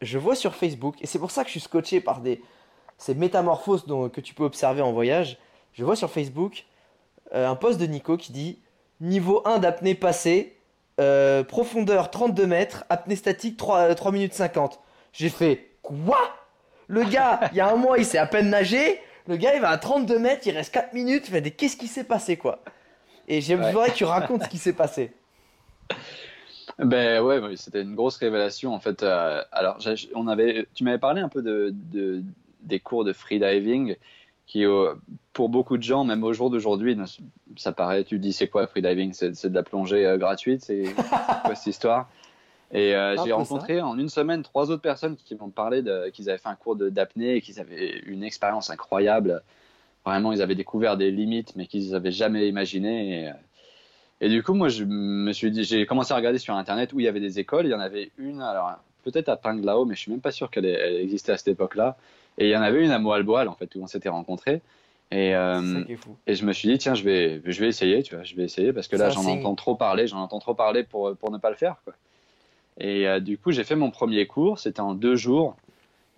je vois sur Facebook, et c'est pour ça que je suis scotché par des ces métamorphoses dont- que tu peux observer en voyage, je vois sur Facebook euh, un post de Nico qui dit Niveau 1 d'apnée passé, euh, profondeur 32 mètres, apnée statique 3, 3 minutes 50. J'ai fait Quoi? Le gars, il y a un mois, il sait à peine nager. Le gars, il va à 32 mètres, il reste 4 minutes. Qu'est-ce qui s'est passé, quoi? Et j'aimerais que tu racontes ce qui s'est passé. Ben ouais, c'était une grosse révélation en fait. euh, alors, on avait, tu m'avais parlé un peu de, de- des cours de freediving qui, euh, pour beaucoup de gens, même au jour d'aujourd'hui, ça paraît. Tu dis c'est quoi freediving? C'est c'est de la plongée euh, gratuite C'est quoi cette histoire? Et euh, j'ai rencontré en une semaine trois autres personnes qui m'ont parlé qu'ils avaient fait un cours d'apnée et qu'ils avaient une expérience incroyable. Vraiment, ils avaient découvert des limites, mais qu'ils n'avaient jamais imaginées. Et, euh, et du coup, moi, je me suis dit, j'ai commencé à regarder sur Internet où il y avait des écoles. Il y en avait une, alors peut-être à Panglao, mais je suis même pas sûr qu'elle ait- elle existait à cette époque-là. Et il y en avait une à Moalboal, en fait, où on s'était rencontrés. Et, euh, et je me suis dit, tiens, je vais, je vais essayer, tu vois, je vais essayer parce que là, j'en entends trop parler, j'en entends trop parler pour, pour ne pas le faire, quoi. Et euh, du coup, j'ai fait mon premier cours, c'était en deux jours.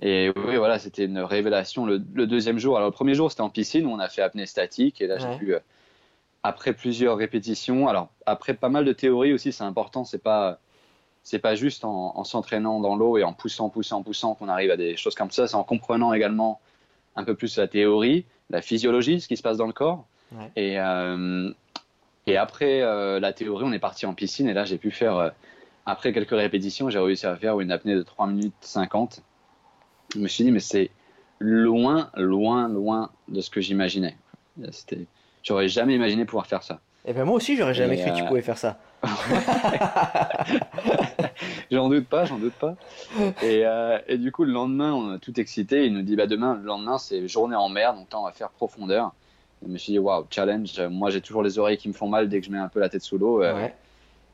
Et oui, voilà, c'était une révélation. Le, le deuxième jour, alors le premier jour, c'était en piscine où on a fait apnée statique. Et là, Ouais. j'ai pu, euh, après plusieurs répétitions, alors après pas mal de théorie aussi, c'est important, c'est pas. C'est pas juste en, en s'entraînant dans l'eau et en poussant, poussant, poussant qu'on arrive à des choses comme ça. C'est en comprenant également un peu plus la théorie, la physiologie, ce qui se passe dans le corps. Ouais. Et, euh, et après la théorie, on est parti en piscine et là, j'ai pu faire, après quelques répétitions, j'ai réussi à faire une apnée de 3 minutes 50. Je me suis dit, mais c'est loin, loin, loin de ce que j'imaginais. C'était, j'aurais jamais imaginé pouvoir faire ça. Et ben moi aussi, j'aurais jamais cru que tu euh, pouvais faire ça. J'en doute pas, j'en doute pas. Et, euh, et du coup, le lendemain, on est tout excité. Il nous dit, bah, demain, le lendemain, c'est journée en mer, donc là, on va faire profondeur. Et je me suis dit, waouh, challenge. Moi, j'ai toujours les oreilles qui me font mal dès que je mets un peu la tête sous l'eau. Euh, Ouais.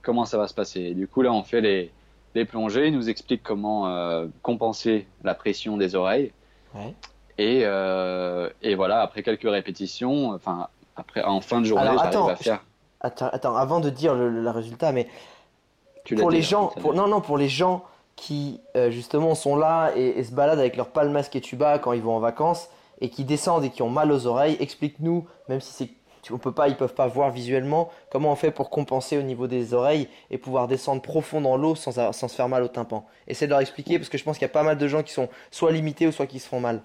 Comment ça va se passer Et du coup, là, on fait les, les plongées. Il nous explique comment euh, compenser la pression des oreilles. Ouais. Et, euh, et voilà, après quelques répétitions, enfin, après, en fin de journée, j'arrive à faire. Attends, attends, avant de dire le, le résultat, mais Tu pour dit, les gens, pour, non, non, pour les gens qui euh, justement sont là et, et se baladent avec leur palme masque et tuba quand ils vont en vacances et qui descendent et qui ont mal aux oreilles, explique-nous, même si c'est on peut pas, ils peuvent pas voir visuellement, comment on fait pour compenser au niveau des oreilles et pouvoir descendre profond dans l'eau sans, sans se faire mal au tympan. Essaie de leur expliquer parce que je pense qu'il y a pas mal de gens qui sont soit limités ou soit qui se font mal.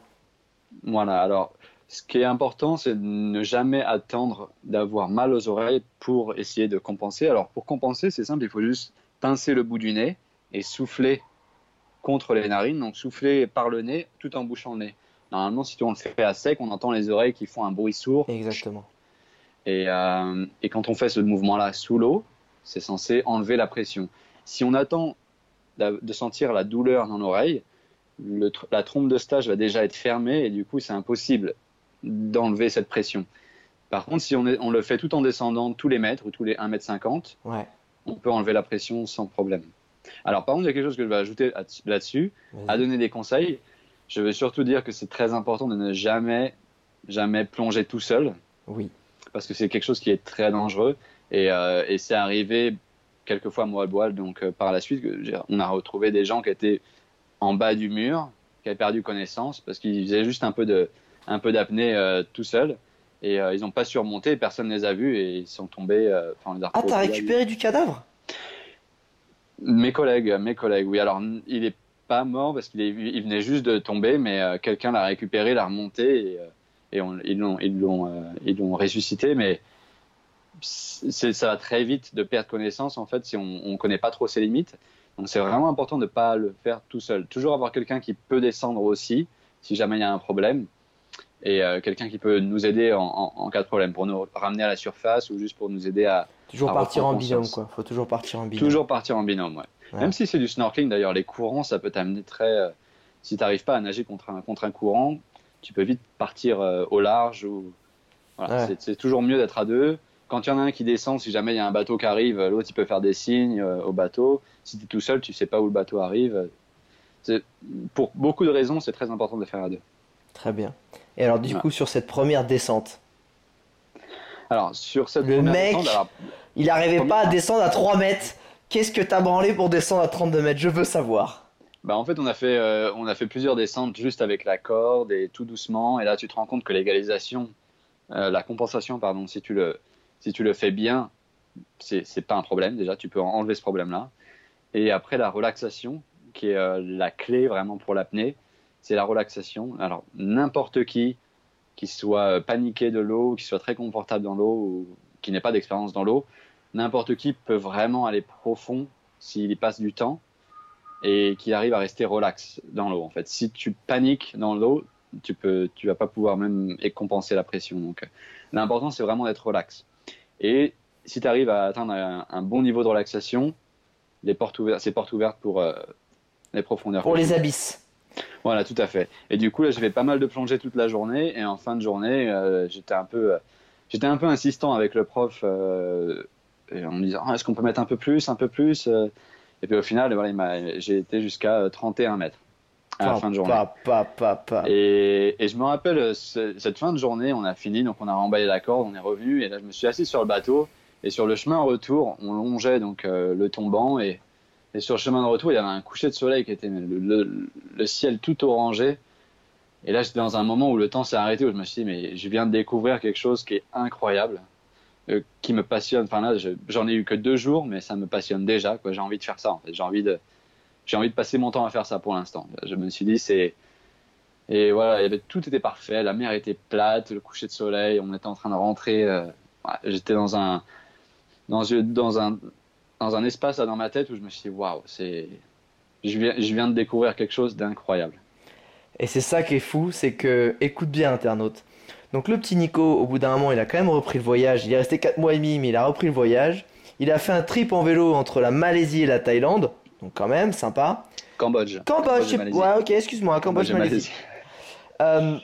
Voilà, alors ce qui est important, c'est de ne jamais attendre d'avoir mal aux oreilles pour essayer de compenser. Alors pour compenser, c'est simple, il faut juste pincer le bout du nez et souffler contre les narines, donc souffler par le nez tout en bouchant le nez. Normalement, si on le fait à sec, on entend les oreilles qui font un bruit sourd. Exactement. Et, euh, et quand on fait ce mouvement-là sous l'eau, c'est censé enlever la pression. Si on attend de sentir la douleur dans l'oreille, tr- la trompe de stage va déjà être fermée et du coup, c'est impossible d'enlever cette pression. Par contre, si on, est- on le fait tout en descendant tous les mètres ou tous les 1 mètre 50, Ouais. on peut enlever la pression sans problème. Alors, par contre, il y a quelque chose que je vais ajouter là- là-dessus, à donner des conseils. Je veux surtout dire que c'est très important de ne jamais, jamais plonger tout seul, Oui. Parce que c'est quelque chose qui est très dangereux. Et, euh, et c'est arrivé quelques fois à Moalboal, donc euh, par la suite, on a retrouvé des gens qui étaient en bas du mur, qui avaient perdu connaissance, parce qu'ils faisaient juste un peu de, un peu d'apnée euh, tout seuls. Et ils n'ont pas surmonté, personne ne les a vus et ils sont tombés. enfin, les Ah, t'as récupéré du cadavre? Mes collègues, mes collègues, oui. Alors, il est pas mort parce qu'il il venait juste de tomber, mais quelqu'un l'a récupéré, l'a remonté et, et on- ils l'ont, ils l'ont, euh, ils l'ont ressuscité. Mais ça va très vite de perdre connaissance en fait si on, on connaît pas trop ses limites. Donc, c'est vraiment important de pas le faire tout seul. Toujours avoir quelqu'un qui peut descendre aussi si jamais il y a un problème et euh, quelqu'un qui peut nous aider en, en- en cas de problème pour nous ramener à la surface ou juste pour nous aider à Toujours À partir en binôme, quoi. Faut toujours partir en binôme. toujours partir en binôme. Ouais. Ouais. Même si c'est du snorkeling, d'ailleurs, les courants, ça peut t'amener très. euh, si tu n'arrives pas à nager contre un, contre un courant, tu peux vite partir euh, au large. Ou... Voilà, Ouais. c'est- toujours mieux d'être à deux. Quand il y en a un qui descend, si jamais il y a un bateau qui arrive, l'autre il peut faire des signes euh, au bateau. Si tu es tout seul, tu sais pas où le bateau arrive. Pour beaucoup de raisons, c'est très important de faire à deux. Très bien. Et alors, du Ouais. coup, sur cette première descente, Alors, sur cette Le première mec- descente, alors, il n'arrivait Première- pas à descendre à 3 mètres. Qu'est-ce que t'as branlé pour descendre à 32 mètres? Je veux savoir. Bah en fait, on a fait, euh, on a fait plusieurs descentes juste avec la corde et tout doucement. Et là, tu te rends compte que l'égalisation, euh, la compensation, pardon, si tu le, fais bien, c'est pas un problème. Déjà, tu peux enlever ce problème-là. Et après, la relaxation, qui est euh, la clé vraiment pour l'apnée, c'est la relaxation. Alors, n'importe qui, qui soit paniqué de l'eau, qui soit très confortable dans l'eau, ou qui n'ait pas d'expérience dans l'eau, n'importe qui peut vraiment aller profond s'il y passe du temps et qui arrive à rester relax dans l'eau. En fait, si tu paniques dans l'eau, tu peux, tu vas pas pouvoir même compenser la pression. Donc, l'important c'est vraiment d'être relax. Et si tu arrives à atteindre un, un bon niveau de relaxation, les portes ouvertes, c'est portes ouvertes pour euh, les profondeurs. Pour les abysses. Voilà, tout à fait. Et du coup, là, j'ai fait pas mal de plongées toute la journée. Et en fin de journée, euh, j'étais un peu, euh, j'étais un peu insistant avec le prof euh, et en me disant, Ah, est-ce qu'on peut mettre un peu plus, un peu plus Et puis au final, voilà, j'ai été jusqu'à euh, 31 mètres à la Pa, fin de journée. pa, pa. Et, et je me rappelle, euh, ce- cette fin de journée, on a fini, donc on a remballé la corde, on est revenu, et là je me suis assis sur le bateau, et sur le chemin retour, on longeait donc euh, le tombant, et, et sur le chemin de retour, il y avait un coucher de soleil qui était mais le, le- le ciel tout orangé. Et là, j'étais dans un moment où le temps s'est arrêté, où je me suis dit, mais je viens de découvrir quelque chose qui est incroyable, euh, qui me passionne. Enfin là, je- j'en ai eu que deux jours, mais ça me passionne déjà. J'ai envie de faire ça. J'ai envie de, passer mon temps à faire ça pour l'instant. Je me suis dit, c'est et voilà, tout était parfait. La mer était plate, le coucher de soleil, on était en train de rentrer. euh, J'étais dans un, dans, dans, un, dans un espace là, dans ma tête où je me suis dit, waouh, c'est. Je viens, je viens de découvrir quelque chose d'incroyable. Et c'est ça qui est fou, c'est que, écoute bien, internaute. Donc le petit Nico, au bout d'un moment, il a quand même repris le voyage. Il est resté 4 mois et demi, mais il a repris le voyage. Il a fait un trip en vélo entre la Malaisie et la Thaïlande. Donc quand même, sympa. Cambodge. Cambodge, Malaisie. ouais, ok, excuse-moi, Cambodge, Malaisie. Euh,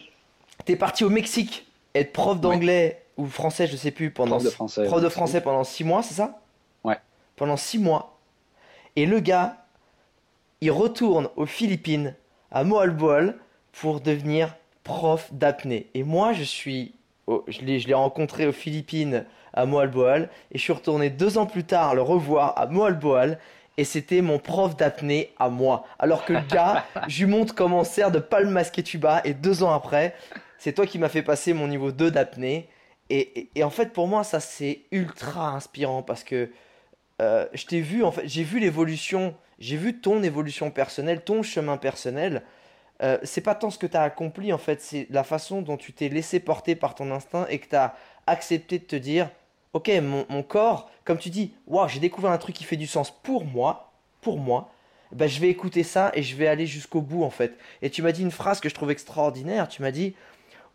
T'es parti au Mexique être prof d'anglais ou français, je sais plus, pendant Prof de français. prof de français pendant 6 mois, c'est ça? Ouais. Pendant 6 mois. Et le gars, il retourne aux Philippines, à Moalboal, pour devenir prof d'apnée. Et moi, je suis. je l'ai rencontré aux Philippines, à Moalboal, et je suis retourné deux ans plus tard le revoir à Moalboal, et c'était mon prof d'apnée à moi. Alors que le gars, je lui montre comment on sert de palme masqué tuba, et deux ans après, c'est toi qui m'as fait passer mon niveau 2 d'apnée. Et, et- et en fait, pour moi, ça c'est ultra inspirant parce que euh, je t'ai vu, en fait, j'ai vu l'évolution, j'ai vu ton évolution personnelle, ton chemin personnel. Euh, c'est pas tant ce que tu as accompli, en fait, c'est la façon dont tu t'es laissé porter par ton instinct et que tu as accepté de te dire Ok, mon, corps, comme tu dis, waouh, j'ai découvert un truc qui fait du sens pour moi, pour moi. Ben, je vais écouter ça et je vais aller jusqu'au bout en fait. Et tu m'as dit une phrase que je trouve extraordinaire. Tu m'as dit,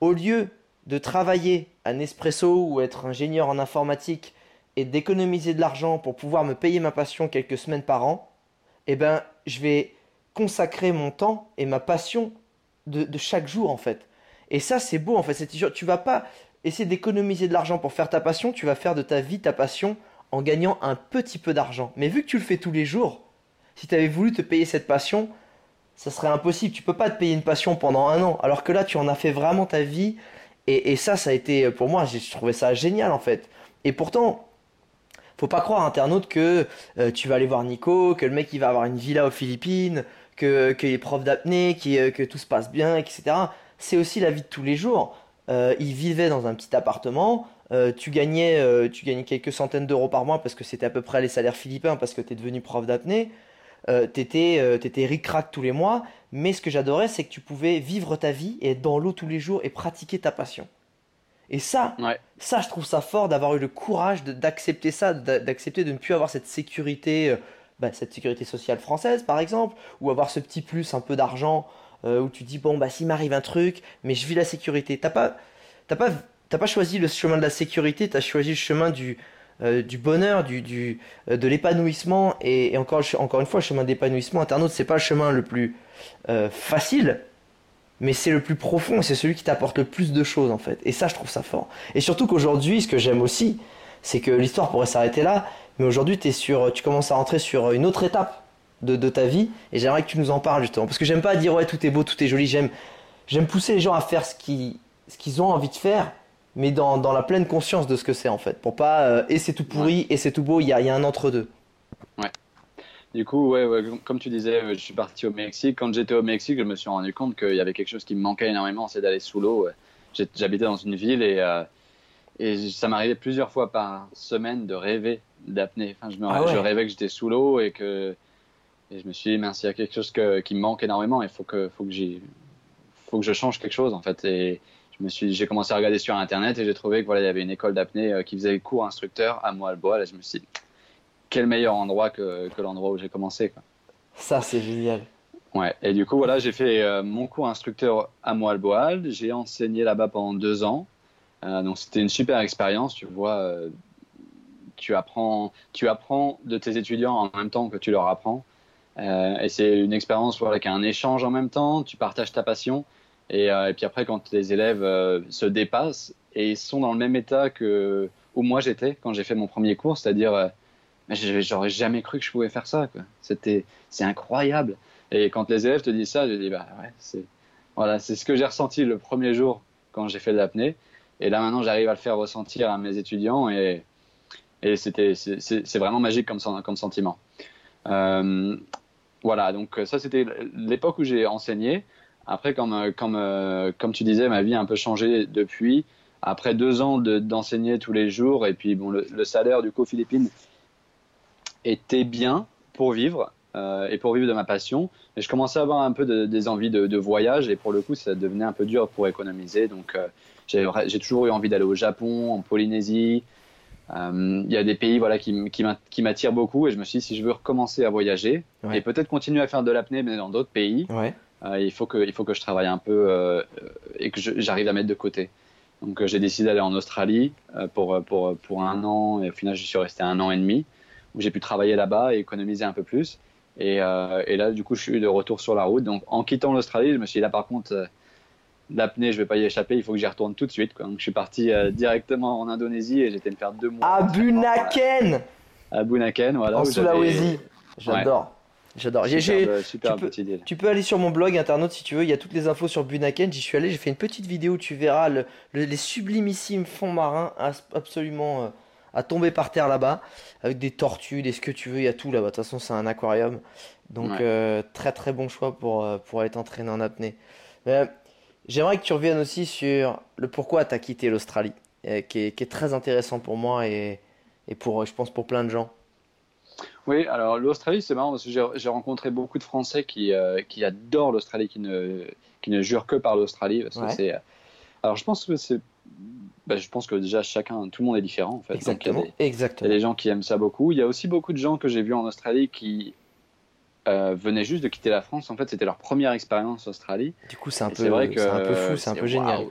au lieu de travailler à Nespresso ou être ingénieur en informatique et d'économiser de l'argent pour pouvoir me payer ma passion quelques semaines par an, eh ben, je vais consacrer mon temps et ma passion de, chaque jour en fait. Et ça, c'est beau en fait. Tu vas pas essayer d'économiser de l'argent pour faire ta passion, tu vas faire de ta vie ta passion en gagnant un petit peu d'argent. Mais vu que tu le fais tous les jours, si tu avais voulu te payer cette passion, ça serait impossible. Tu peux pas te payer une passion pendant un an. Alors que là, tu en as fait vraiment ta vie. Et, ça, ça a été, pour moi, j'ai trouvé ça génial en fait. Et pourtant, faut pas croire, internaute, que euh, tu vas aller voir Nico, que le mec il va avoir une villa aux Philippines, que qu'il est prof d'apnée, euh, que tout se passe bien, etc. C'est aussi la vie de tous les jours. Euh, il vivait dans un petit appartement. tu gagnais, tu gagnais quelques centaines d'euros par mois parce que c'était à peu près les salaires philippins parce que tu es devenu prof d'apnée. Euh, t'étais euh, étais ric-rac tous les mois, mais ce que j'adorais, c'est que tu pouvais vivre ta vie et être dans l'eau tous les jours et pratiquer ta passion. Et ça, ça, je trouve ça fort d'avoir eu le courage d'accepter ça, d'accepter de ne plus avoir cette sécurité, euh, bah, cette sécurité sociale française par exemple, ou avoir ce petit plus, un peu d'argent, où tu dis bon bah s'il m'arrive un truc, mais je vis la sécurité. T'as pas, pas, pas choisi le chemin de la sécurité, t'as choisi le chemin du, euh, du bonheur, du, du euh, de l'épanouissement. Et, encore, encore une fois, le chemin d'épanouissement, internaute, c'est pas le chemin le plus euh, facile, mais c'est le plus profond, c'est celui qui t'apporte le plus de choses en fait. Et ça, je trouve ça fort. Et surtout qu'aujourd'hui, ce que j'aime aussi, c'est que l'histoire pourrait s'arrêter là, mais aujourd'hui, sur, tu commences à rentrer sur une autre étape de, de ta vie, et j'aimerais que tu nous en parles justement. Parce que j'aime pas dire ouais, tout est beau, tout est joli, j'aime, j'aime pousser les gens à faire ce qu'ils, ce qu'ils ont envie de faire, mais dans, dans, la pleine conscience de ce que c'est en fait. Pour pas euh, et c'est tout pourri et c'est tout beau, il y a, y a, un entre-deux. Ouais. Du coup, ouais, ouais, comme tu disais, je suis parti au Mexique. Quand j'étais au Mexique, je me suis rendu compte qu'il y avait quelque chose qui me manquait énormément, c'est d'aller sous l'eau. J'habitais dans une ville et, euh, et ça m'arrivait plusieurs fois par semaine de rêver d'apnée. Enfin, je, me, ah je rêvais que j'étais sous l'eau et que et je me suis dit, merci, il y a quelque chose que, qui me manque énormément. Il faut que, faut que faut que je change quelque chose en fait. Et, j'ai commencé à regarder sur internet et j'ai trouvé que voilà, il y avait une école d'apnée euh, qui faisait cours instructeur à Moalboal et je me suis dit quel meilleur endroit que, que l'endroit où j'ai commencé quoi. Ça c'est génial. Ouais, et du coup voilà, j'ai fait euh, mon cours instructeur à Moalboal, j'ai enseigné là-bas pendant deux ans. Euh, donc c'était une super expérience, tu vois, tu apprends, tu apprends de tes étudiants en même temps que tu leur apprends. et c'est une expérience voilà, avec un échange en même temps, tu partages ta passion. Euh, et, puis après, quand les élèves euh, se dépassent et sont dans le même état que où moi j'étais quand j'ai fait mon premier cours, c'est-à-dire, euh, j'aurais jamais cru que je pouvais faire ça. C'est incroyable. Et quand les élèves te disent ça, je dis bah ouais, c'est voilà, c'est ce que j'ai ressenti le premier jour quand j'ai fait de l'apnée. Et là maintenant, j'arrive à le faire ressentir à mes étudiants et c'est vraiment magique comme sentiment. voilà, donc ça c'était l'époque où j'ai enseigné. Après, comme, euh, comme, euh, comme tu disais, ma vie a un peu changé depuis. Après deux ans d'enseigner tous les jours, et puis bon, le, salaire du coup Philippines était bien pour vivre euh, et pour vivre de ma passion. Et je commençais à avoir un peu des envies de, voyage, et pour le coup, ça devenait un peu dur pour économiser. Donc, j'ai toujours eu envie d'aller au Japon, en Polynésie. Il y a des pays voilà, qui, qui m'attirent beaucoup, et je me suis dit, si je veux recommencer à voyager, et peut-être continuer à faire de l'apnée, mais dans d'autres pays, ouais. Euh, il, faut que, il faut que je travaille un peu euh, et que j'arrive à mettre de côté. Donc euh, j'ai décidé d'aller en Australie pour, pour, pour un an et au final je suis resté un an et demi où j'ai pu travailler là-bas et économiser un peu plus. Et, et, là, du coup, je suis de retour sur la route. Donc, en quittant l'Australie, je me suis dit là, par contre, l'apnée, je vais pas y échapper. Il faut que j'y retourne tout de suite. Quoi. Donc, je suis parti directement en Indonésie et j'étais me faire deux mois. À Bunaken. À Bunaken, voilà. En Sulawesi. J'adore. J'adore. Super, tu, peux, tu peux aller sur mon blog internaute si tu veux. Il y a toutes les infos sur Bunaken. J'y suis allé. J'ai fait une petite vidéo. Tu verras les sublimissimes fonds marins absolument euh, à tomber par terre là-bas avec des tortues, des ce que tu veux. Il y a tout là-bas. De toute façon, c'est un aquarium. Donc euh, très très bon choix pour euh, pour aller t'entraîner en apnée. J'aimerais que tu reviennes aussi sur le pourquoi tu as quitté l'Australie, qui est, qui, est, très intéressant pour moi et, et pour je pense pour plein de gens. Oui, alors l'Australie, c'est marrant parce que j'ai rencontré beaucoup de Français qui, euh, qui adorent l'Australie, qui ne, qui ne jurent que par l'Australie. c'est. Euh, alors je pense que c'est. Bah, je pense que déjà chacun, tout le monde est différent en fait. Exactement. il, y Exactement. il y a des gens qui aiment ça beaucoup. Il y a aussi beaucoup de gens que j'ai vus en Australie qui euh, venaient juste de quitter la France. En fait, c'était leur première expérience en Australie. Du coup, c'est un, peu, vrai que, un peu fou, c'est un peu génial.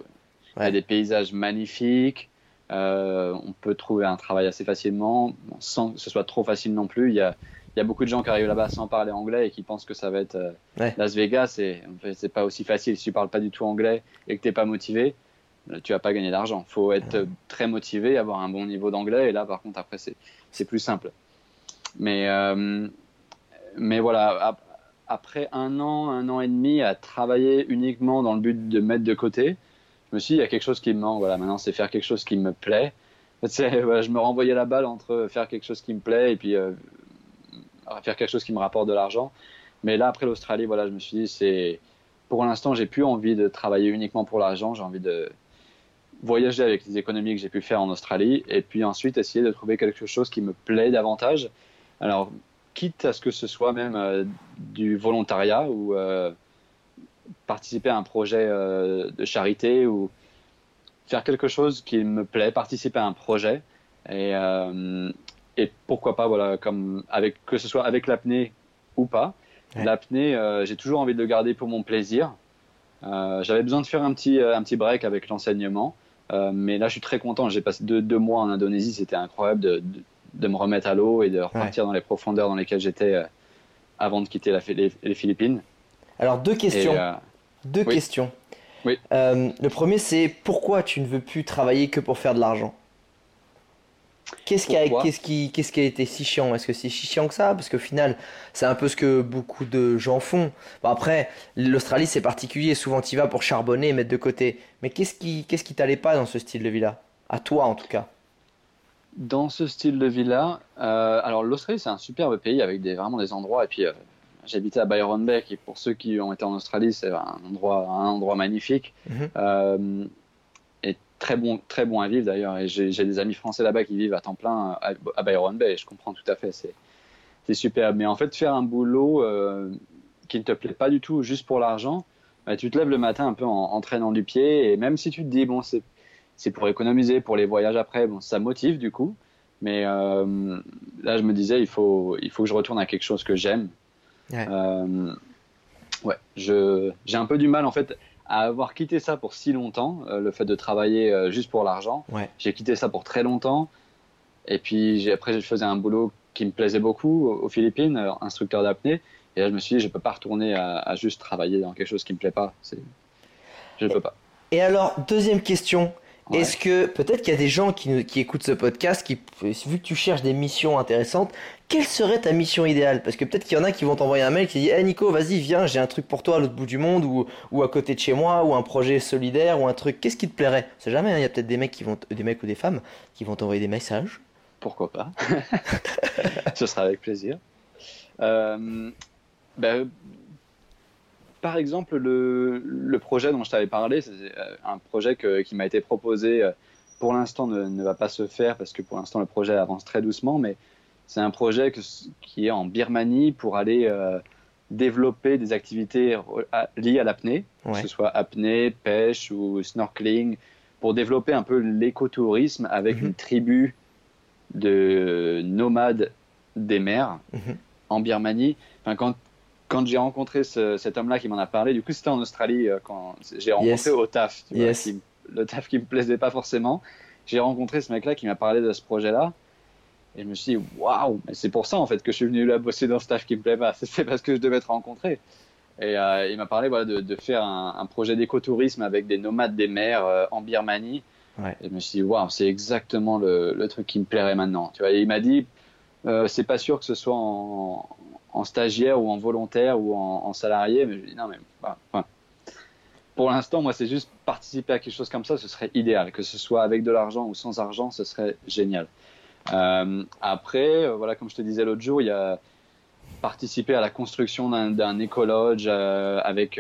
Il y a des paysages magnifiques. Euh, on peut trouver un travail assez facilement, sans que ce soit trop facile non plus. Il y a, il y a beaucoup de gens qui arrivent là-bas sans parler anglais et qui pensent que ça va être euh, Ouais. Las Vegas. Et en fait, c'est pas aussi facile. Si tu parles pas du tout anglais et que t'es pas motivé, tu vas pas gagner d'argent. faut être très motivé, avoir un bon niveau d'anglais. Et là, par contre, après, c'est c'est plus simple. Mais, euh, mais voilà, ap- après un an, un an et demi à travailler uniquement dans le but de mettre de côté, je me suis dit, il y a quelque chose qui me manque. Voilà, maintenant, c'est faire quelque chose qui me plaît. Voilà, je me renvoyais la balle entre faire quelque chose qui me plaît et puis euh, faire quelque chose qui me rapporte de l'argent. Mais là, après l'Australie, voilà, je me suis dit, c'est pour l'instant, j'ai plus envie de travailler uniquement pour l'argent. J'ai envie de voyager avec les économies que j'ai pu faire en Australie et puis ensuite essayer de trouver quelque chose qui me plaît davantage. Alors, quitte à ce que ce soit même euh, du volontariat ou euh, participer à un projet euh, de charité ou faire quelque chose qui me plaît, participer à un projet et, et pourquoi pas voilà comme avec que ce soit avec l'apnée ou pas. Ouais. L'apnée, j'ai toujours envie de le garder pour mon plaisir. J'avais besoin de faire un petit un petit break avec l'enseignement, mais là je suis très content. J'ai passé deux, deux mois en Indonésie, c'était incroyable de, de, de me remettre à l'eau et de repartir dans les profondeurs dans lesquelles j'étais euh, avant de quitter la, les, les Philippines. Alors deux questions. Et, euh, Deux oui. questions. Oui. Euh, le premier, c'est pourquoi tu ne veux plus travailler que pour faire de l'argent? Qu'est-ce qui, qu'est-ce, qui, qu'est-ce qui a été si chiant? Est-ce que c'est si chiant que ça? Parce qu'au final, c'est un peu ce que beaucoup de gens font. Bon, après, l'Australie, c'est particulier. Souvent, tu y vas pour charbonner et mettre de côté. Mais qu'est-ce qui, qu'est-ce qui t'allait pas dans ce style de vie-là? À toi, en tout cas. Dans ce style de vie-là, euh, alors l'Australie c'est un superbe pays avec des, vraiment des endroits. Et puis euh, j'habitais à Byron Bay, qui pour ceux qui ont été en Australie, c'est un endroit, un endroit magnifique. Mhm. Euh, et très bon, très bon à vivre d'ailleurs. Et j'ai des amis français là-bas qui vivent à temps plein à, à Byron Bay. Et je comprends tout à fait, c'est superbe. Mais en fait, faire un boulot qui ne te plaît pas du tout juste pour l'argent, bah, tu te lèves le matin un peu en, en traînant du pied. Et même si tu te dis, bon, c'est c'est pour économiser, pour les voyages après, bon, ça motive du coup. Mais euh, là, je me disais, il faut, il faut que je retourne à quelque chose que j'aime. Ouais. Euh, ouais, je, j'ai un peu du mal en fait à avoir quitté ça pour si longtemps, euh, le fait de travailler juste pour l'argent. Ouais. J'ai quitté ça pour très longtemps. Et puis après, je faisais un boulot qui me plaisait beaucoup aux Philippines, instructeur d'apnée. Et là, je me suis dit, je peux pas retourner à, à juste travailler dans quelque chose qui me plaît pas. C'est, je peux pas. Et alors, deuxième question. Ouais. Est-ce que peut-être qu'il y a des gens qui, qui écoutent ce podcast, qui, vu que tu cherches des missions intéressantes, quelle serait ta mission idéale? Parce que peut-être qu'il y en a qui vont t'envoyer un mail qui dit Hey Nico, vas-y, viens, j'ai un truc pour toi à l'autre bout du monde, ou, ou à côté de chez moi, ou un projet solidaire, ou un truc. Qu'est-ce qui te plairait? C'est jamais, hein, il y a peut-être des mecs qui vont, des mecs ou des femmes qui vont t'envoyer des messages. Pourquoi pas? Ce sera avec plaisir. Euh, ben, par exemple, le, le projet dont je t'avais parlé, c'est euh, un projet que- qui m'a été proposé. euh, Pour l'instant, ne, ne va pas se faire parce que pour l'instant, le projet avance très doucement, mais c'est un projet que- qui est en Birmanie pour aller euh, développer des activités liées à l'apnée, que ce soit apnée, pêche ou snorkeling, pour développer un peu l'écotourisme avec Mhm. une tribu de nomades des mers Mhm. en Birmanie. Enfin, quand quand j'ai rencontré ce- cet homme-là qui m'en a parlé, du coup c'était en Australie euh, quand j'ai rencontré Yes. au taf, tu vois, Yes. qui- le taf qui me plaisait pas forcément. J'ai rencontré ce mec-là qui m'a parlé de ce projet-là. Et je me suis dit, waouh, c'est pour ça en fait que je suis venu là bosser dans ce taf qui me plaît pas. C'est parce que je devais te rencontrer. Et euh, il m'a parlé voilà, de, de faire un, un projet d'écotourisme avec des nomades des mers euh, en Birmanie. Ouais. Et je me suis dit, waouh, c'est exactement le, le truc qui me plairait maintenant. Tu vois, et il m'a dit, euh, c'est pas sûr que ce soit en, en stagiaire ou en volontaire ou en, salarié, mais je dis, non, mais bah, pour l'instant, moi, c'est juste participer à quelque chose comme ça, ce serait idéal. Que ce soit avec de l'argent ou sans argent, ce serait génial. Euh, après, euh, voilà, comme je te disais l'autre jour, il y a participer à la construction d'un- écologe euh, avec,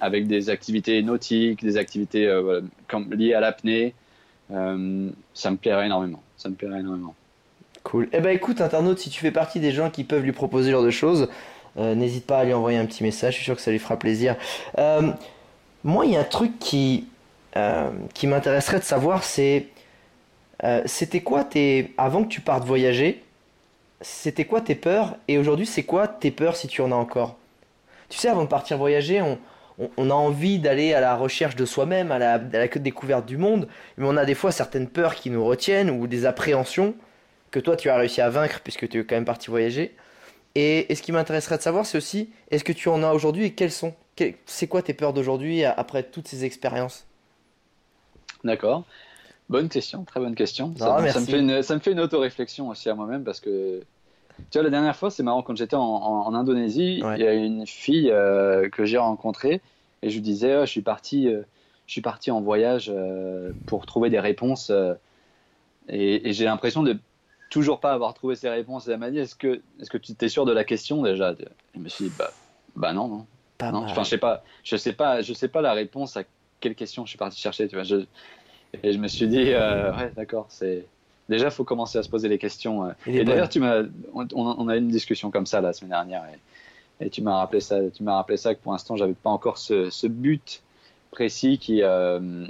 avec des activités nautiques, des activités liées à l'apnée. Ça me plairait énormément. Ça me plairait énormément. Cool. Eh ben écoute, internaute, si tu fais partie des gens qui peuvent lui proposer ce genre de choses, euh, n'hésite pas à lui envoyer un petit message, je suis sûr que ça lui fera plaisir. Euh, moi, il y a un truc qui, euh, qui m'intéresserait de savoir, c'est c'était quoi tes. Avant que tu partes voyager, c'était quoi tes peurs et aujourd'hui, c'est quoi tes peurs si tu en as encore? Tu sais, avant de partir voyager, on a envie d'aller à la recherche de soi-même, à la, à la découverte du monde, mais on a des fois certaines peurs qui nous retiennent ou des appréhensions que toi tu as réussi à vaincre puisque tu es quand même parti voyager. Et, et ce qui m'intéresserait de savoir, c'est aussi, est-ce que tu en as aujourd'hui et quelles sont que- C'est quoi tes peurs d'aujourd'hui après toutes ces expériences? D'accord. Bonne question, très bonne question. Ah, ça, ça merci. me fait une, ça me fait une auto-réflexion aussi à moi-même parce que, tu vois, la dernière fois, c'est marrant, quand j'étais en, en- en Indonésie, Ouais. il y a une fille euh, que j'ai rencontrée et je lui disais, Ah, je suis parti, euh, je suis parti en voyage euh, pour trouver des réponses et, et j'ai l'impression de toujours pas avoir trouvé ces réponses. Et elle m'a dit, est-ce que, est-ce que tu t'es sûr de la question déjà? Je me suis dit, bah, bah non, non. Pas Non, enfin, je sais pas, je sais pas, je sais pas la réponse à quelle question je suis parti chercher, tu vois. Je, et je me suis dit, euh, ouais, d'accord, c'est déjà faut commencer à se poser les questions. euh. Et d'ailleurs, tu m'as, on, on a eu une discussion comme ça la semaine dernière, et, et tu m'as rappelé ça, tu m'as rappelé ça que pour l'instant, j'avais pas encore ce, ce but précis qui euh,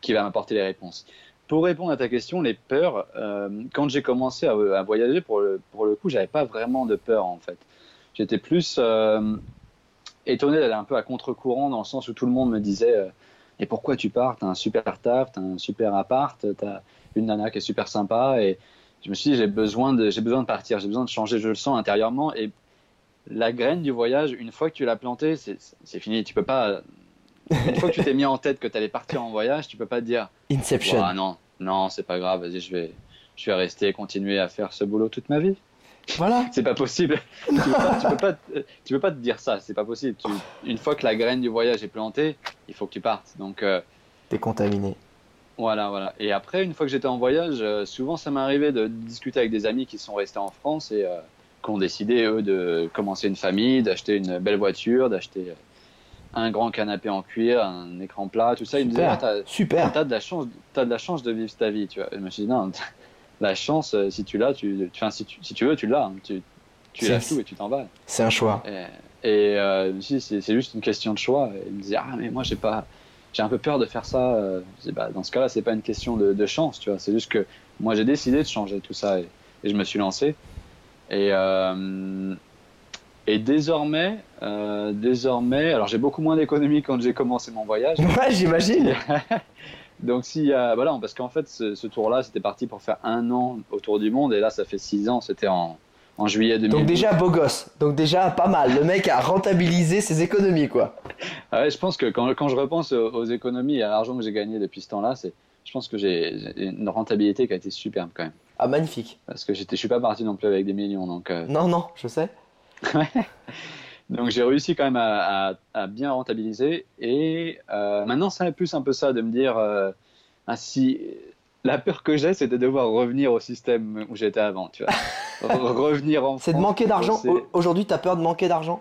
qui va m'apporter les réponses. Pour répondre à ta question, les peurs, euh, quand j'ai commencé à, voyager, pour le, pour le coup, j'avais pas vraiment de peur en fait. J'étais plus euh, étonné d'aller un peu à contre-courant dans le sens où tout le monde me disait euh, Et pourquoi tu pars? T'as un super taf, t'as un super appart, t'as une nana qui est super sympa. Et je me suis dit J'ai besoin, de, besoin de partir, j'ai besoin de changer, je le sens intérieurement. Et la graine du voyage, une fois que tu l'as plantée, c'est, c'est fini. Tu peux pas. Une fois que tu t'es mis en tête que tu allais partir en voyage, tu peux pas te dire Inception. Ouah, non, non, c'est pas grave, vas-y, je vais, je vais rester, continuer à faire ce boulot toute ma vie. Voilà. C'est pas possible. tu, peux pas, tu, peux pas, te- tu peux pas te dire ça, c'est pas possible. Tu- une fois que la graine du voyage est plantée, il faut que tu partes. Donc euh, T'es contaminé. voilà, voilà. Et après, une fois que j'étais en voyage, euh, souvent ça m'est arrivé de discuter avec des amis qui sont restés en France et euh, qui ont décidé, eux, de commencer une famille, d'acheter une belle voiture, d'acheter un grand canapé en cuir, un écran plat, tout ça. Ils me disaient, Super. Ah, t'as- Super. T'as de la chance, t'as de la chance de vivre ta vie, tu vois. Et je me suis dit non, la chance, euh, si tu l'as, tu, tu- si tu, si tu veux, tu l'as. hein. Tu, tu lâches tout et tu t'en vas. C'est un choix. Et, et, euh, me dit, c'est, c'est juste une question de choix. Et il me disait ah mais moi j'ai pas, j'ai un peu peur de faire ça. Euh, Je dis, bah, dans ce cas-là, c'est pas une question de, de chance, tu vois. C'est juste que moi j'ai décidé de changer tout ça et, et je me suis lancé. Et euh, et désormais, euh, désormais, alors j'ai beaucoup moins d'économies quand j'ai commencé mon voyage. Ouais, j'imagine. Donc si euh, voilà, parce qu'en fait ce, ce tour-là, c'était parti pour faire un an autour du monde et là ça fait six ans, c'était en, en juillet 2000. Donc déjà beau gosse. Donc déjà pas mal. Le mec a rentabilisé ses économies quoi. Ah ouais, je pense que quand, quand je repense aux, aux économies et à l'argent que j'ai gagné depuis ce temps-là, c'est, je pense que j'ai j'ai une rentabilité qui a été superbe quand même. Ah magnifique. Parce que j'étais, je suis pas parti non plus avec des millions, donc euh, Non non, je sais. donc j'ai réussi quand même à, à- à bien rentabiliser et euh, maintenant c'est plus un peu ça de me dire euh, ah, si la peur que j'ai, c'est de devoir revenir au système où j'étais avant, tu vois. Re- revenir en C'est de manquer d'argent. Aujourd'hui, t'as peur de manquer d'argent?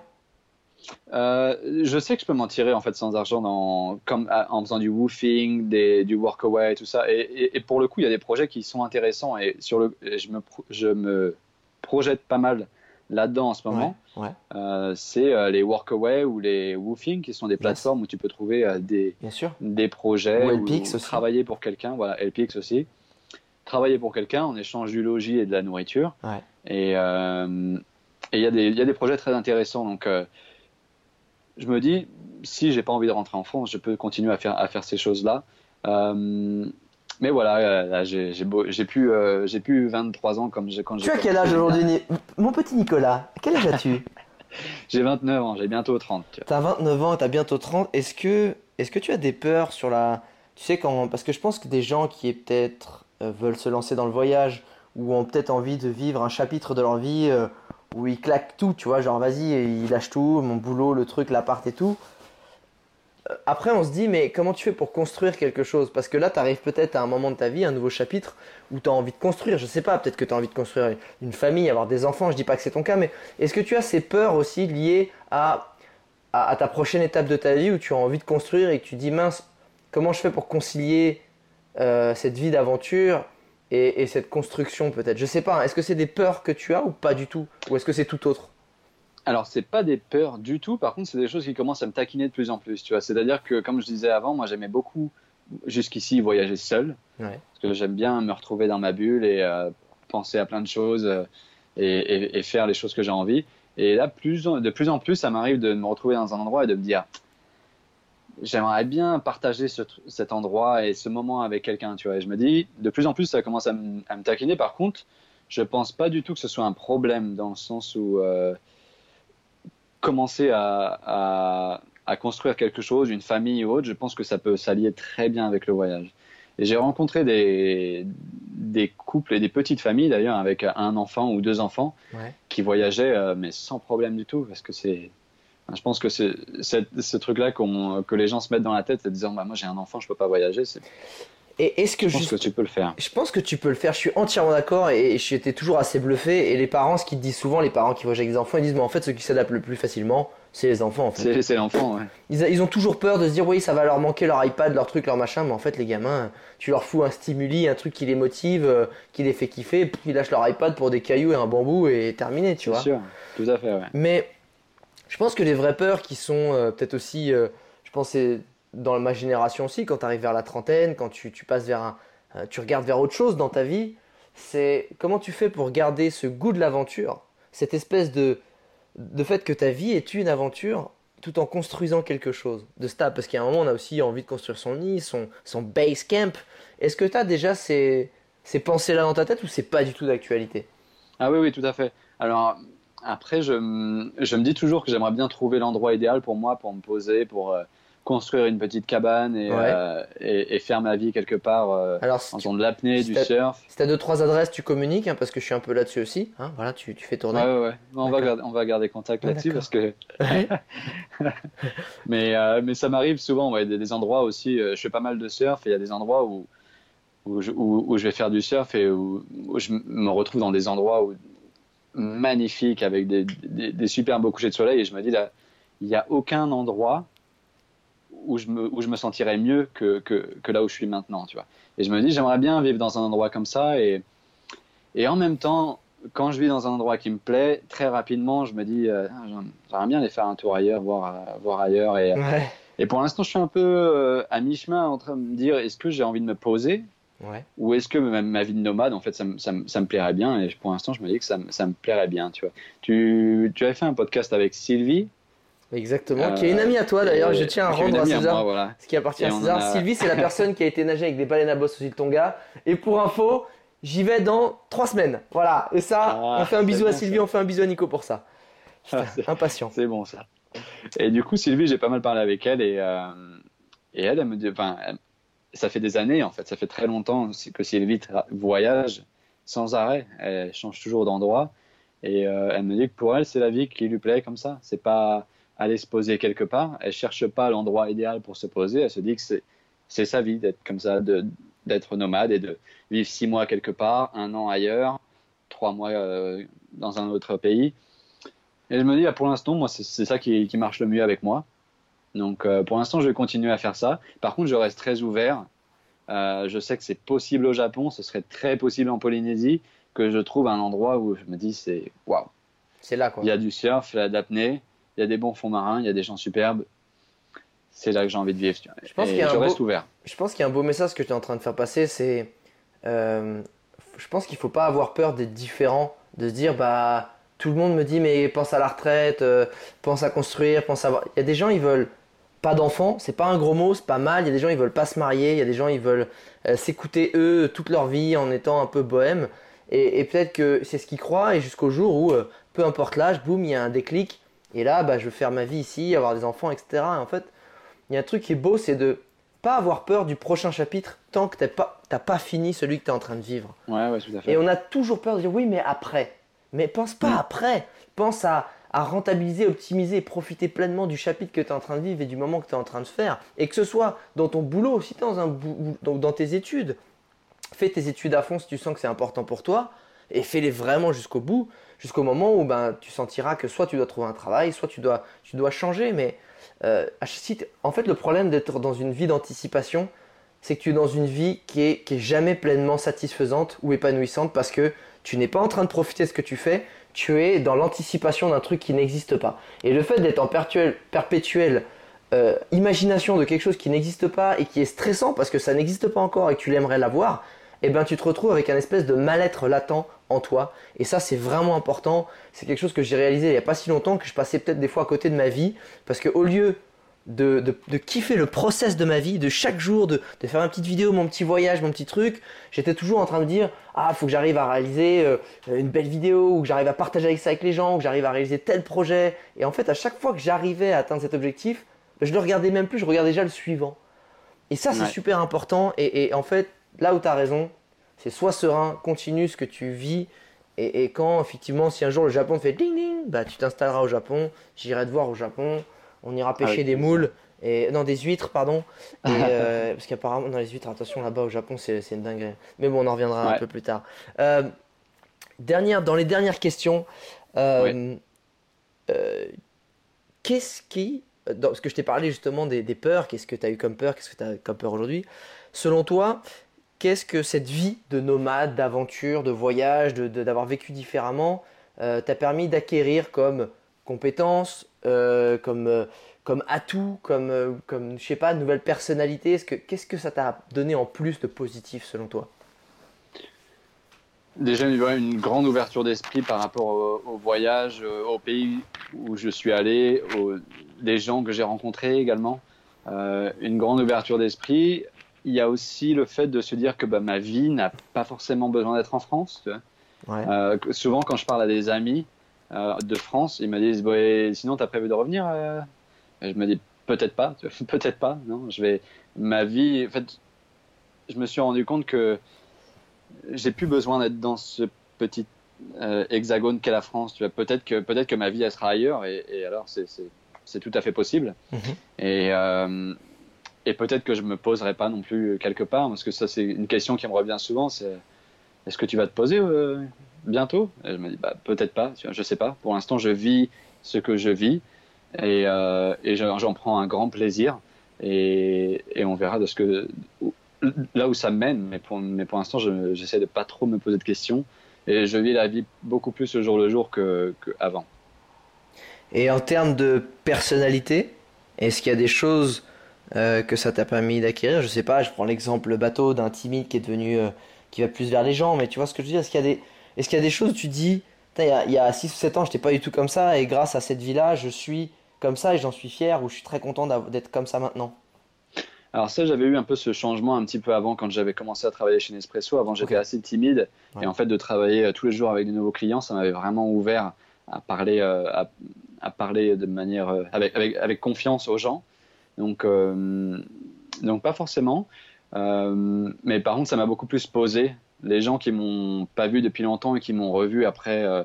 Euh, je sais que je peux m'en tirer en fait sans argent dans, comme, en faisant du woofing, des, du workaway, tout ça. Et, et- et pour le coup, il y a des projets qui sont intéressants et sur le, et je, me, pro- je me projette pas mal là-dedans en ce moment. Ouais. Euh, c'est euh, les workaway ou les woofing qui sont des plateformes où tu peux trouver euh, des, Bien sûr. des projets Ou LPX ou aussi. travailler pour quelqu'un. Voilà, LPX aussi. Travailler pour quelqu'un en échange du logis et de la nourriture. Ouais. Et et il y, a des- y a des projets très intéressants. Donc, je me dis, si j'ai pas envie de rentrer en France, je peux continuer à faire, à faire ces choses-là. Mais voilà, euh, j'ai euh, j'ai plus 23 ans comme quand j'ai Tu as quel âge aujourd'hui Mon petit Nicolas, quel âge as-tu? J'ai 29 ans, j'ai bientôt 30. tu. T'as 29 ans, t'as bientôt 30. Est-ce que, est-ce que tu as des peurs sur la. Tu sais, quand. Parce que je pense que des gens qui peut-être euh, veulent se lancer dans le voyage ou ont peut-être envie de vivre un chapitre de leur vie euh, où ils claquent tout, tu vois, genre vas-y, ils lâchent tout, mon boulot, le truc, l'appart et tout. Euh, Après, on se dit, mais comment tu fais pour construire quelque chose? Parce que là, tu arrives peut-être à un moment de ta vie, un nouveau chapitre, où tu as envie de construire. Je sais pas, peut-être que tu as envie de construire une famille, avoir des enfants. Je dis pas que c'est ton cas, mais est-ce que tu as ces peurs aussi liées à, à, ta prochaine étape de ta vie où tu as envie de construire et que tu dis, mince, comment je fais pour concilier euh, cette vie d'aventure et, et cette construction peut-être? Je sais pas, est-ce que c'est des peurs que tu as ou pas du tout? Ou est-ce que c'est tout autre? Alors, c'est pas des peurs du tout. Par contre, c'est des choses qui commencent à me taquiner de plus en plus. Tu vois, c'est-à-dire que, comme je disais avant, moi, j'aimais beaucoup jusqu'ici voyager seul, Ouais. parce que j'aime bien me retrouver dans ma bulle et euh, penser à plein de choses euh, et, et- et faire les choses que j'ai envie. Et là, plus de plus en plus, ça m'arrive de me retrouver dans un endroit et de me dire, j'aimerais bien partager ce, cet endroit et ce moment avec quelqu'un, tu vois. Et je me dis, de plus en plus, ça commence à, me- à me taquiner. Par contre, je pense pas du tout que ce soit un problème dans le sens où euh, commencer à, à, à construire quelque chose, une famille ou autre, je pense que ça peut s'allier très bien avec le voyage. Et j'ai rencontré des, des couples et des petites familles d'ailleurs avec un enfant ou deux enfants Ouais. qui voyageaient euh, mais sans problème du tout parce que c'est je pense que c'est ce truc-là qu'on- que les gens se mettent dans la tête en disant bah, moi j'ai un enfant je peux pas voyager Et est-ce que je pense juste- que tu peux le faire Je pense que tu peux le faire, je suis entièrement d'accord et j'étais toujours assez bluffé. Et les parents, ce qu'ils te disent souvent, les parents qui voyagent avec des enfants, ils disent Mais en fait, ceux qui s'adaptent le plus facilement, c'est les enfants en fait. c'est c'est l'enfant ouais. Ils, ont toujours peur de se dire Oui, ça va leur manquer leur iPad, leur truc, leur machin. Mais en fait, les gamins, tu leur fous un stimuli, un truc qui les motive, euh, qui les fait kiffer, puis ils lâchent leur iPad pour des cailloux et un bambou et terminé, tu vois. sûr tout à fait ouais. Mais je pense que les vraies peurs qui sont euh, peut-être aussi, euh, je pense c'est dans ma génération aussi, quand tu arrives vers la trentaine, quand tu, passes vers un, euh, tu regardes vers autre chose dans ta vie, c'est comment tu fais pour garder ce goût de l'aventure, cette espèce de, de fait que ta vie est une aventure tout en construisant quelque chose de stable. Parce qu'à un moment, on a aussi envie de construire son nid, son, son base camp. Est-ce que tu as déjà ces, ces pensées-là dans ta tête ou c'est pas du tout d'actualité? Ah oui, oui, tout à fait. Alors, après, je, je me dis toujours que j'aimerais bien trouver l'endroit idéal pour moi, pour me poser, pour euh, construire une petite cabane et, Ouais. euh, et, et faire ma vie quelque part euh, Alors, si en faisant de l'apnée, si du surf. Si t'as deux trois adresses, tu communiques hein, parce que je suis un peu là-dessus aussi. Hein, voilà, tu, tu fais tourner. Ouais, ouais, ouais. On va, garder, on va garder contact Ouais, là-dessus parce que. mais, euh, mais ça m'arrive souvent, ouais, des, des endroits aussi. je fais pas mal de surf et il y a des endroits où, où, je, où, où je vais faire du surf et où, où je me retrouve dans des endroits où, magnifiques avec des, des, des super beaux couchers de soleil et je me dis là, il n'y a aucun endroit où je me, où je me sentirais mieux que, que, que là où je suis maintenant, tu vois. Et je me dis, j'aimerais bien vivre dans un endroit comme ça et, et en même temps, quand je vis dans un endroit qui me plaît, très rapidement, je me dis, euh, Ah, j'aim- j'aimerais bien aller faire un tour ailleurs, voir, euh, voir ailleurs. Et, Ouais. et pour l'instant, je suis un peu euh, à mi-chemin en train de me dire, est-ce que j'ai envie de me poser Ouais. ou est-ce que ma, ma vie de nomade, en fait, ça, me- ça, me- ça me plairait bien Et pour l'instant, je me dis que ça, me- ça me plairait bien, tu vois. Tu, tu avais fait un podcast avec Sylvie. Exactement. Euh, qui est une amie à toi d'ailleurs. Je tiens à rendre à César moi, voilà. ce qui appartient Et à César. a- Sylvie, c'est la personne qui a été nager avec des baleines à bosse aux îles Tonga. Et pour info, j'y vais dans trois semaines. Voilà. Et ça, Ah, on fait un bisou à Sylvie, ça. on fait un bisou à Nico pour ça. Ah, impatient. C'est bon ça. Et du coup, Sylvie, j'ai pas mal parlé avec elle et, euh, et elle, elle me dit, enfin, ça fait des années en fait, ça fait très longtemps que Sylvie voyage sans arrêt. Elle change toujours d'endroit et euh, elle me dit que pour elle, c'est la vie qui lui plaît comme ça. C'est pas aller se poser quelque part. Elle cherche pas l'endroit idéal pour se poser. Elle se dit que c'est c'est sa vie d'être comme ça, d'être nomade et de vivre six mois quelque part, un an ailleurs, trois mois euh, dans un autre pays. Et je me dis, ah, pour l'instant, moi, c'est c'est ça qui, qui marche le mieux avec moi. Donc, euh, pour l'instant, je vais continuer à faire ça. Par contre, je reste très ouvert. Euh, je sais que c'est possible au Japon, ce serait très possible en Polynésie, que je trouve un endroit où je me dis, c'est waouh. C'est là quoi. Il y a du surf, il y a de l'apnée, il y a des bons fonds marins, il y a des gens superbes. C'est là que j'ai envie de vivre. tu vois. Je pense qu'il y a un beau- ouvert. Je pense qu'il y a un beau message que tu es en train de faire passer, c'est euh, je pense qu'il faut pas avoir peur d'être différent, de se dire bah tout le monde me dit mais pense à la retraite, euh, pense à construire, pense à avoir. Il y a des gens ils veulent pas d'enfants, c'est pas un gros mot, c'est pas mal. Il y a des gens ils veulent pas se marier, il y a des gens ils veulent euh, s'écouter eux toute leur vie en étant un peu bohème. Et, et peut-être que c'est ce qu'ils croient et jusqu'au jour où euh, peu importe l'âge, boum, il y a un déclic. Et là, bah, je veux faire ma vie ici, avoir des enfants, etc. Et en fait, il y a un truc qui est beau, c'est de pas avoir peur du prochain chapitre tant que t'as pas, t'as pas fini celui que tu es en train de vivre. Ouais, ouais, tout à fait. Et on a toujours peur de dire oui, mais après. Mais pense pas après. Pense à, à rentabiliser, optimiser et profiter pleinement du chapitre que tu es en train de vivre et du moment que tu es en train de faire. Et que ce soit dans ton boulot, si tu es dans, un bou- dans tes études. Fais tes études à fond si tu sens que c'est important pour toi et fais-les vraiment jusqu'au bout, jusqu'au moment où ben, tu sentiras que soit tu dois trouver un travail, soit tu dois, tu dois changer. Mais euh, en fait, le problème d'être dans une vie d'anticipation, c'est que tu es dans une vie qui est, qui est jamais pleinement satisfaisante ou épanouissante parce que tu n'es pas en train de profiter de ce que tu fais, tu es dans l'anticipation d'un truc qui n'existe pas. Et le fait d'être en perpétuel, perpétuel euh, imagination de quelque chose qui n'existe pas et qui est stressant parce que ça n'existe pas encore et que tu l'aimerais l'avoir, eh ben tu te retrouves avec un espèce de mal-être latent en toi. Et ça, c'est vraiment important. C'est quelque chose que j'ai réalisé il n'y a pas si longtemps que je passais peut-être des fois à côté de ma vie parce que au lieu de, de, de kiffer le process de ma vie, de chaque jour, de, de faire ma petite vidéo, mon petit voyage, mon petit truc. J'étais toujours en train de dire ah faut que j'arrive à réaliser euh, une belle vidéo ou que j'arrive à partager ça avec les gens ou que j'arrive à réaliser tel projet. Et en fait, à chaque fois que j'arrivais à atteindre cet objectif, je le regardais même plus, je regardais déjà le suivant. Et ça, c'est Ouais. super important. Et, et en fait, là où tu as raison, c'est sois serein, continue ce que tu vis. Et, et quand, effectivement, si un jour le Japon fait ding ding, bah, tu t'installeras au Japon, j'irai te voir au Japon, on ira pêcher Avec des moules, et, non, des huîtres, pardon. Et, euh, parce qu'apparemment, dans les huîtres, attention, là-bas au Japon, c'est une dinguerie. Mais bon, on en reviendra un peu plus tard. Euh, dernière, dans les dernières questions, euh, qu'est-ce qui, dans, parce que je t'ai parlé justement des, des peurs, qu'est-ce que tu as eu comme peur, qu'est-ce que tu as comme peur aujourd'hui? Selon toi, qu'est-ce que cette vie de nomade, d'aventure, de voyage, de- de- d'avoir vécu différemment, euh, t'a permis d'acquérir comme compétences, euh, comme, euh, comme atout, comme, comme je sais pas, nouvelle personnalité Est-ce que- Qu'est-ce que ça t'a donné en plus de positif selon toi? Déjà, une, grande ouverture d'esprit par rapport au, voyage, au pays où je suis allé, aux, gens que j'ai rencontrés également. Une grande ouverture d'esprit. Il y a aussi le fait de se dire que bah, ma vie n'a pas forcément besoin d'être en France. tu vois. Ouais. Euh, souvent, quand je parle à des amis euh, de France, ils me disent Bah, sinon, tu as prévu de revenir euh? Et Je me dis peut-être pas, peut-être pas. Non, je vais. Ma vie, en fait, je me suis rendu compte que j'ai plus besoin d'être dans ce petit hexagone qu'est la France. Peut-être que peut-être que ma vie elle sera ailleurs et, et alors c'est tout à fait possible. Mhm. Et et peut-être que je me poserai pas non plus quelque part parce que ça c'est une question qui me revient souvent. C'est est-ce que tu vas te poser euh, bientôt? Et je me dis bah peut-être pas. Je sais pas. Pour l'instant je vis ce que je vis et, euh, et j'en prends un grand plaisir et, et on verra de ce que là où ça mène. Mais pour, mais pour l'instant, je- j'essaie de pas trop me poser de questions et je vis la vie beaucoup plus au jour le jour que, que avant. Et en termes de personnalité, est-ce qu'il y a des choses euh, que ça t'a permis d'acquérir Je sais pas, je prends l'exemple bateau d'un timide qui est devenu, euh, qui va plus vers les gens, mais tu vois ce que je veux dire? Est-ce qu'il y a des, est-ce qu'il y a des choses où tu dis, il y a, il y a 6 ou 7 ans, j'étais pas du tout comme ça, et grâce à cette vie-là, je suis comme ça et j'en suis fier, ou je suis très content d'être comme ça maintenant? Alors ça, j'avais eu un peu ce changement un petit peu avant quand j'avais commencé à travailler chez Nespresso. Avant, j'étais assez timide Ouais. et en fait de travailler euh, tous les jours avec de nouveaux clients, ça m'avait vraiment ouvert à parler, euh, à, à parler de manière euh, avec, avec, avec confiance aux gens. Donc, euh, donc pas forcément. Euh, mais par contre, ça m'a beaucoup plus posé. Les gens qui m'ont pas vu depuis longtemps et qui m'ont revu après euh,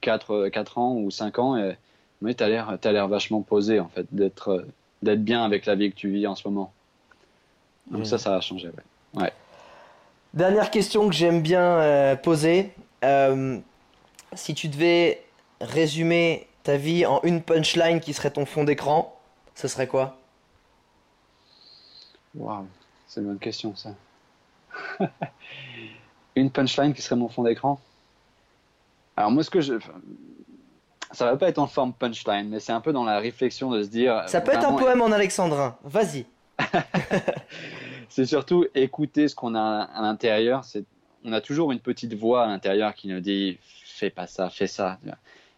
4, 4 ans ou 5 ans, et, mais l'air, t'as l'air vachement posé en fait, d'être, d'être bien avec la vie que tu vis en ce moment. Donc ça, ça a changé. Ouais. Dernière question que j'aime bien euh, poser. Euh, si tu devais résumer ta vie en une punchline qui serait ton fond d'écran, ce serait quoi? Waouh, c'est une bonne question ça. une punchline qui serait mon fond d'écran. Alors moi, ce que je, ça va pas être en forme punchline, mais c'est un peu dans la réflexion de se dire. Ça peut être un poème en alexandrin. Vas-y. C'est surtout écouter ce qu'on a à l'intérieur. On a toujours une petite voix à l'intérieur qui nous dit fais pas ça, fais ça.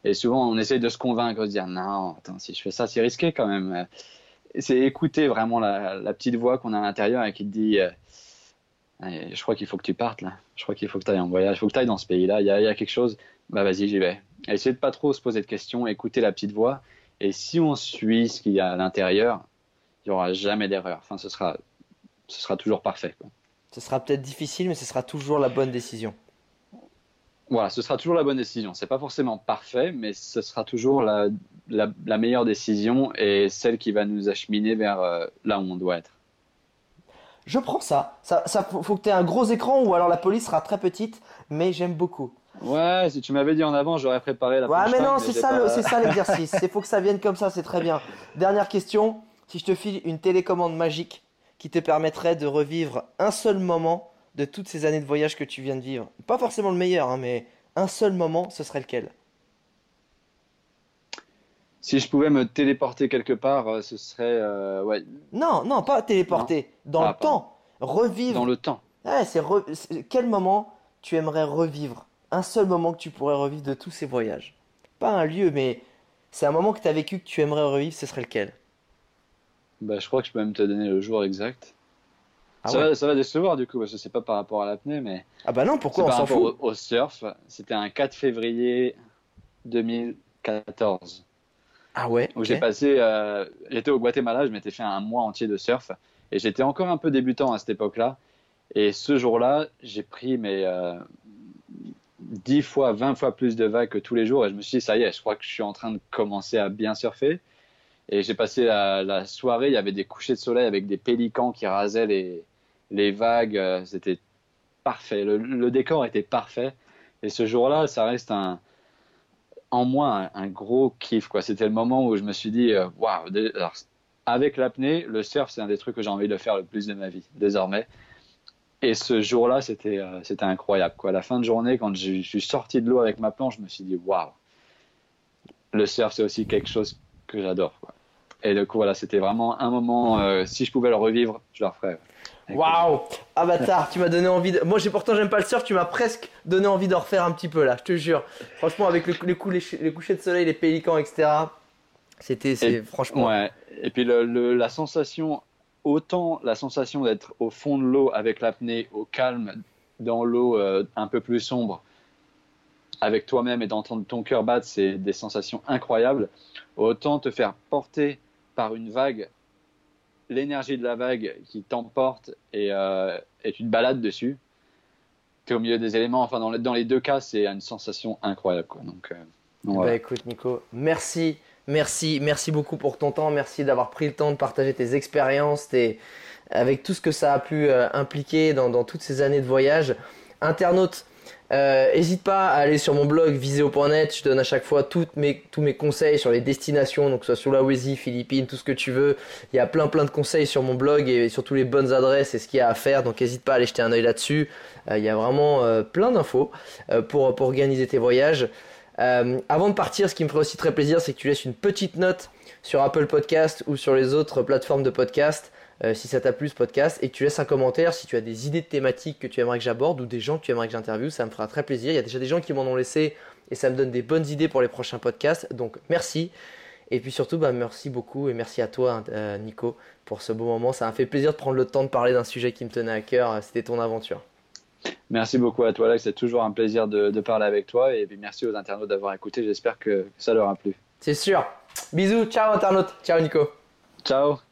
Et souvent, on essaye de se convaincre, de se dire non, attends, si je fais ça, c'est risqué quand même. C'est écouter vraiment la, petite voix qu'on a à l'intérieur et qui te dit euh, je crois qu'il faut que tu partes là. Je crois qu'il faut que tu ailles en voyage, il faut que tu ailles dans ce pays-là. Il y, a- il y a quelque chose, bah vas-y, j'y vais. Et essayer de pas trop se poser de questions, écouter la petite voix. Et si on suit ce qu'il y a à l'intérieur, il n'y aura jamais d'erreur. Enfin, ce sera, ce sera toujours parfait. Ce sera peut-être difficile, mais ce sera toujours la bonne décision. Voilà, ce sera toujours la bonne décision. C'est pas forcément parfait, mais ce sera toujours la, la, la meilleure décision et celle qui va nous acheminer vers euh, là où on doit être. Je prends ça. Ça, ça faut, que tu aies un gros écran ou alors la police sera très petite, mais j'aime beaucoup. Ouais, si tu m'avais dit en avant, j'aurais préparé la Ouais, mais non, c'est ça, pas- ça l'exercice. Il faut que ça vienne comme ça, c'est très bien. Dernière question. Si je te file une télécommande magique qui te permettrait de revivre un seul moment de toutes ces années de voyage que tu viens de vivre, pas forcément le meilleur, hein, mais un seul moment, ce serait lequel? Si je pouvais me téléporter quelque part, euh, ce serait euh, ouais, Non, non, pas téléporter. Dans Ah, le temps. Revivre. dans le temps. Ouais, c'est re- c'est- Quel moment tu aimerais revivre? Un seul moment que tu pourrais revivre de tous ces voyages. Pas un lieu, mais c'est un moment que tu as vécu que tu aimerais revivre, ce serait lequel? Bah, je crois que je peux même te donner le jour exact. Ah ça, ouais. va, ça va décevoir du coup, parce que c'est pas par rapport à l'apnée, mais Ah bah non, pourquoi on s'en fout au, au surf. C'était un 4 février 2014 Ah ouais. où j'ai passé. euh, j'étais au Guatemala, je m'étais fait un mois entier de surf et j'étais encore un peu débutant à cette époque-là. Et ce jour-là, j'ai pris mes euh, 10 fois, 20 fois plus de vagues que tous les jours et je me suis dit, ça y est, je crois que je suis en train de commencer à bien surfer. Et j'ai passé la, la soirée, il y avait des couchers de soleil avec des pélicans qui rasaient les, les vagues. euh, C'était parfait. Le, décor était parfait. Et ce jour-là, ça reste en moi un, gros kiff. C'était le moment où je me suis dit, euh, waouh, avec l'apnée, le surf, c'est un des trucs que j'ai envie de faire le plus de ma vie, désormais. Et ce jour-là, c'était euh, incroyable. Quoi. À la fin de journée, quand je suis sorti de l'eau avec ma planche, je me suis dit, waouh, le surf, c'est aussi quelque chose que j'adore. Et du coup, voilà, c'était vraiment un moment, euh, si je pouvais le revivre, je le referais. Waouh Avatar, tu m'as donné envie de... Moi j'ai pourtant j'aime pas le surf, tu m'as presque donné envie d'en refaire un petit peu là, je te jure. Franchement avec le- les, coups, les, ch- les couchers de soleil, les pélicans, etc. C'était, c'est Et- franchement... Ouais. Et puis le, le- la sensation, autant la sensation d'être au fond de l'eau avec l'apnée, au calme, dans l'eau euh, un peu plus sombre, avec toi-même et d'entendre ton cœur battre, c'est des sensations incroyables. Autant te faire porter par une vague, l'énergie de la vague qui t'emporte et, euh, et tu te balades dessus. Tu es au milieu des éléments. Enfin, dans les, dans les deux cas, c'est une sensation incroyable. Quoi. Donc, euh, donc, Bah voilà. écoute Nico, merci, merci, merci beaucoup pour ton temps, merci d'avoir pris le temps de partager tes expériences, tes... avec tout ce que ça a pu euh, impliquer dans, dans toutes ces années de voyage. Internaute, n'hésite pas à aller sur mon blog viseo.net, je donne à chaque fois tous mes conseils sur les destinations, donc soit Sulawesi, Philippines, tout ce que tu veux. Il y a plein plein de conseils sur mon blog et surtout les bonnes adresses et ce qu'il y a à faire, donc n'hésite pas à aller jeter un œil là-dessus. Euh, il y a vraiment euh, plein d'infos euh, pour, organiser tes voyages. Euh, avant de partir, ce qui me ferait aussi très plaisir, c'est que tu laisses une petite note sur Apple Podcast ou sur les autres plateformes de podcast, euh, si ça t'a plu ce podcast, et que tu laisses un commentaire si tu as des idées de thématiques que tu aimerais que j'aborde ou des gens que tu aimerais que j'interviewe, ça me fera très plaisir. Il y a déjà des gens qui m'en ont laissé et ça me donne des bonnes idées pour les prochains podcasts, donc merci. Et puis surtout, bah, merci beaucoup et merci à toi, euh, Nico, pour ce beau moment. Ça m'a fait plaisir de prendre le temps de parler d'un sujet qui me tenait à cœur. C'était ton aventure. Merci beaucoup à toi, Alex. C'est toujours un plaisir de, de parler avec toi. Et puis merci aux internautes d'avoir écouté. J'espère que ça leur a plu. C'est sûr. Bisous, ciao internaute, ciao Nico. Ciao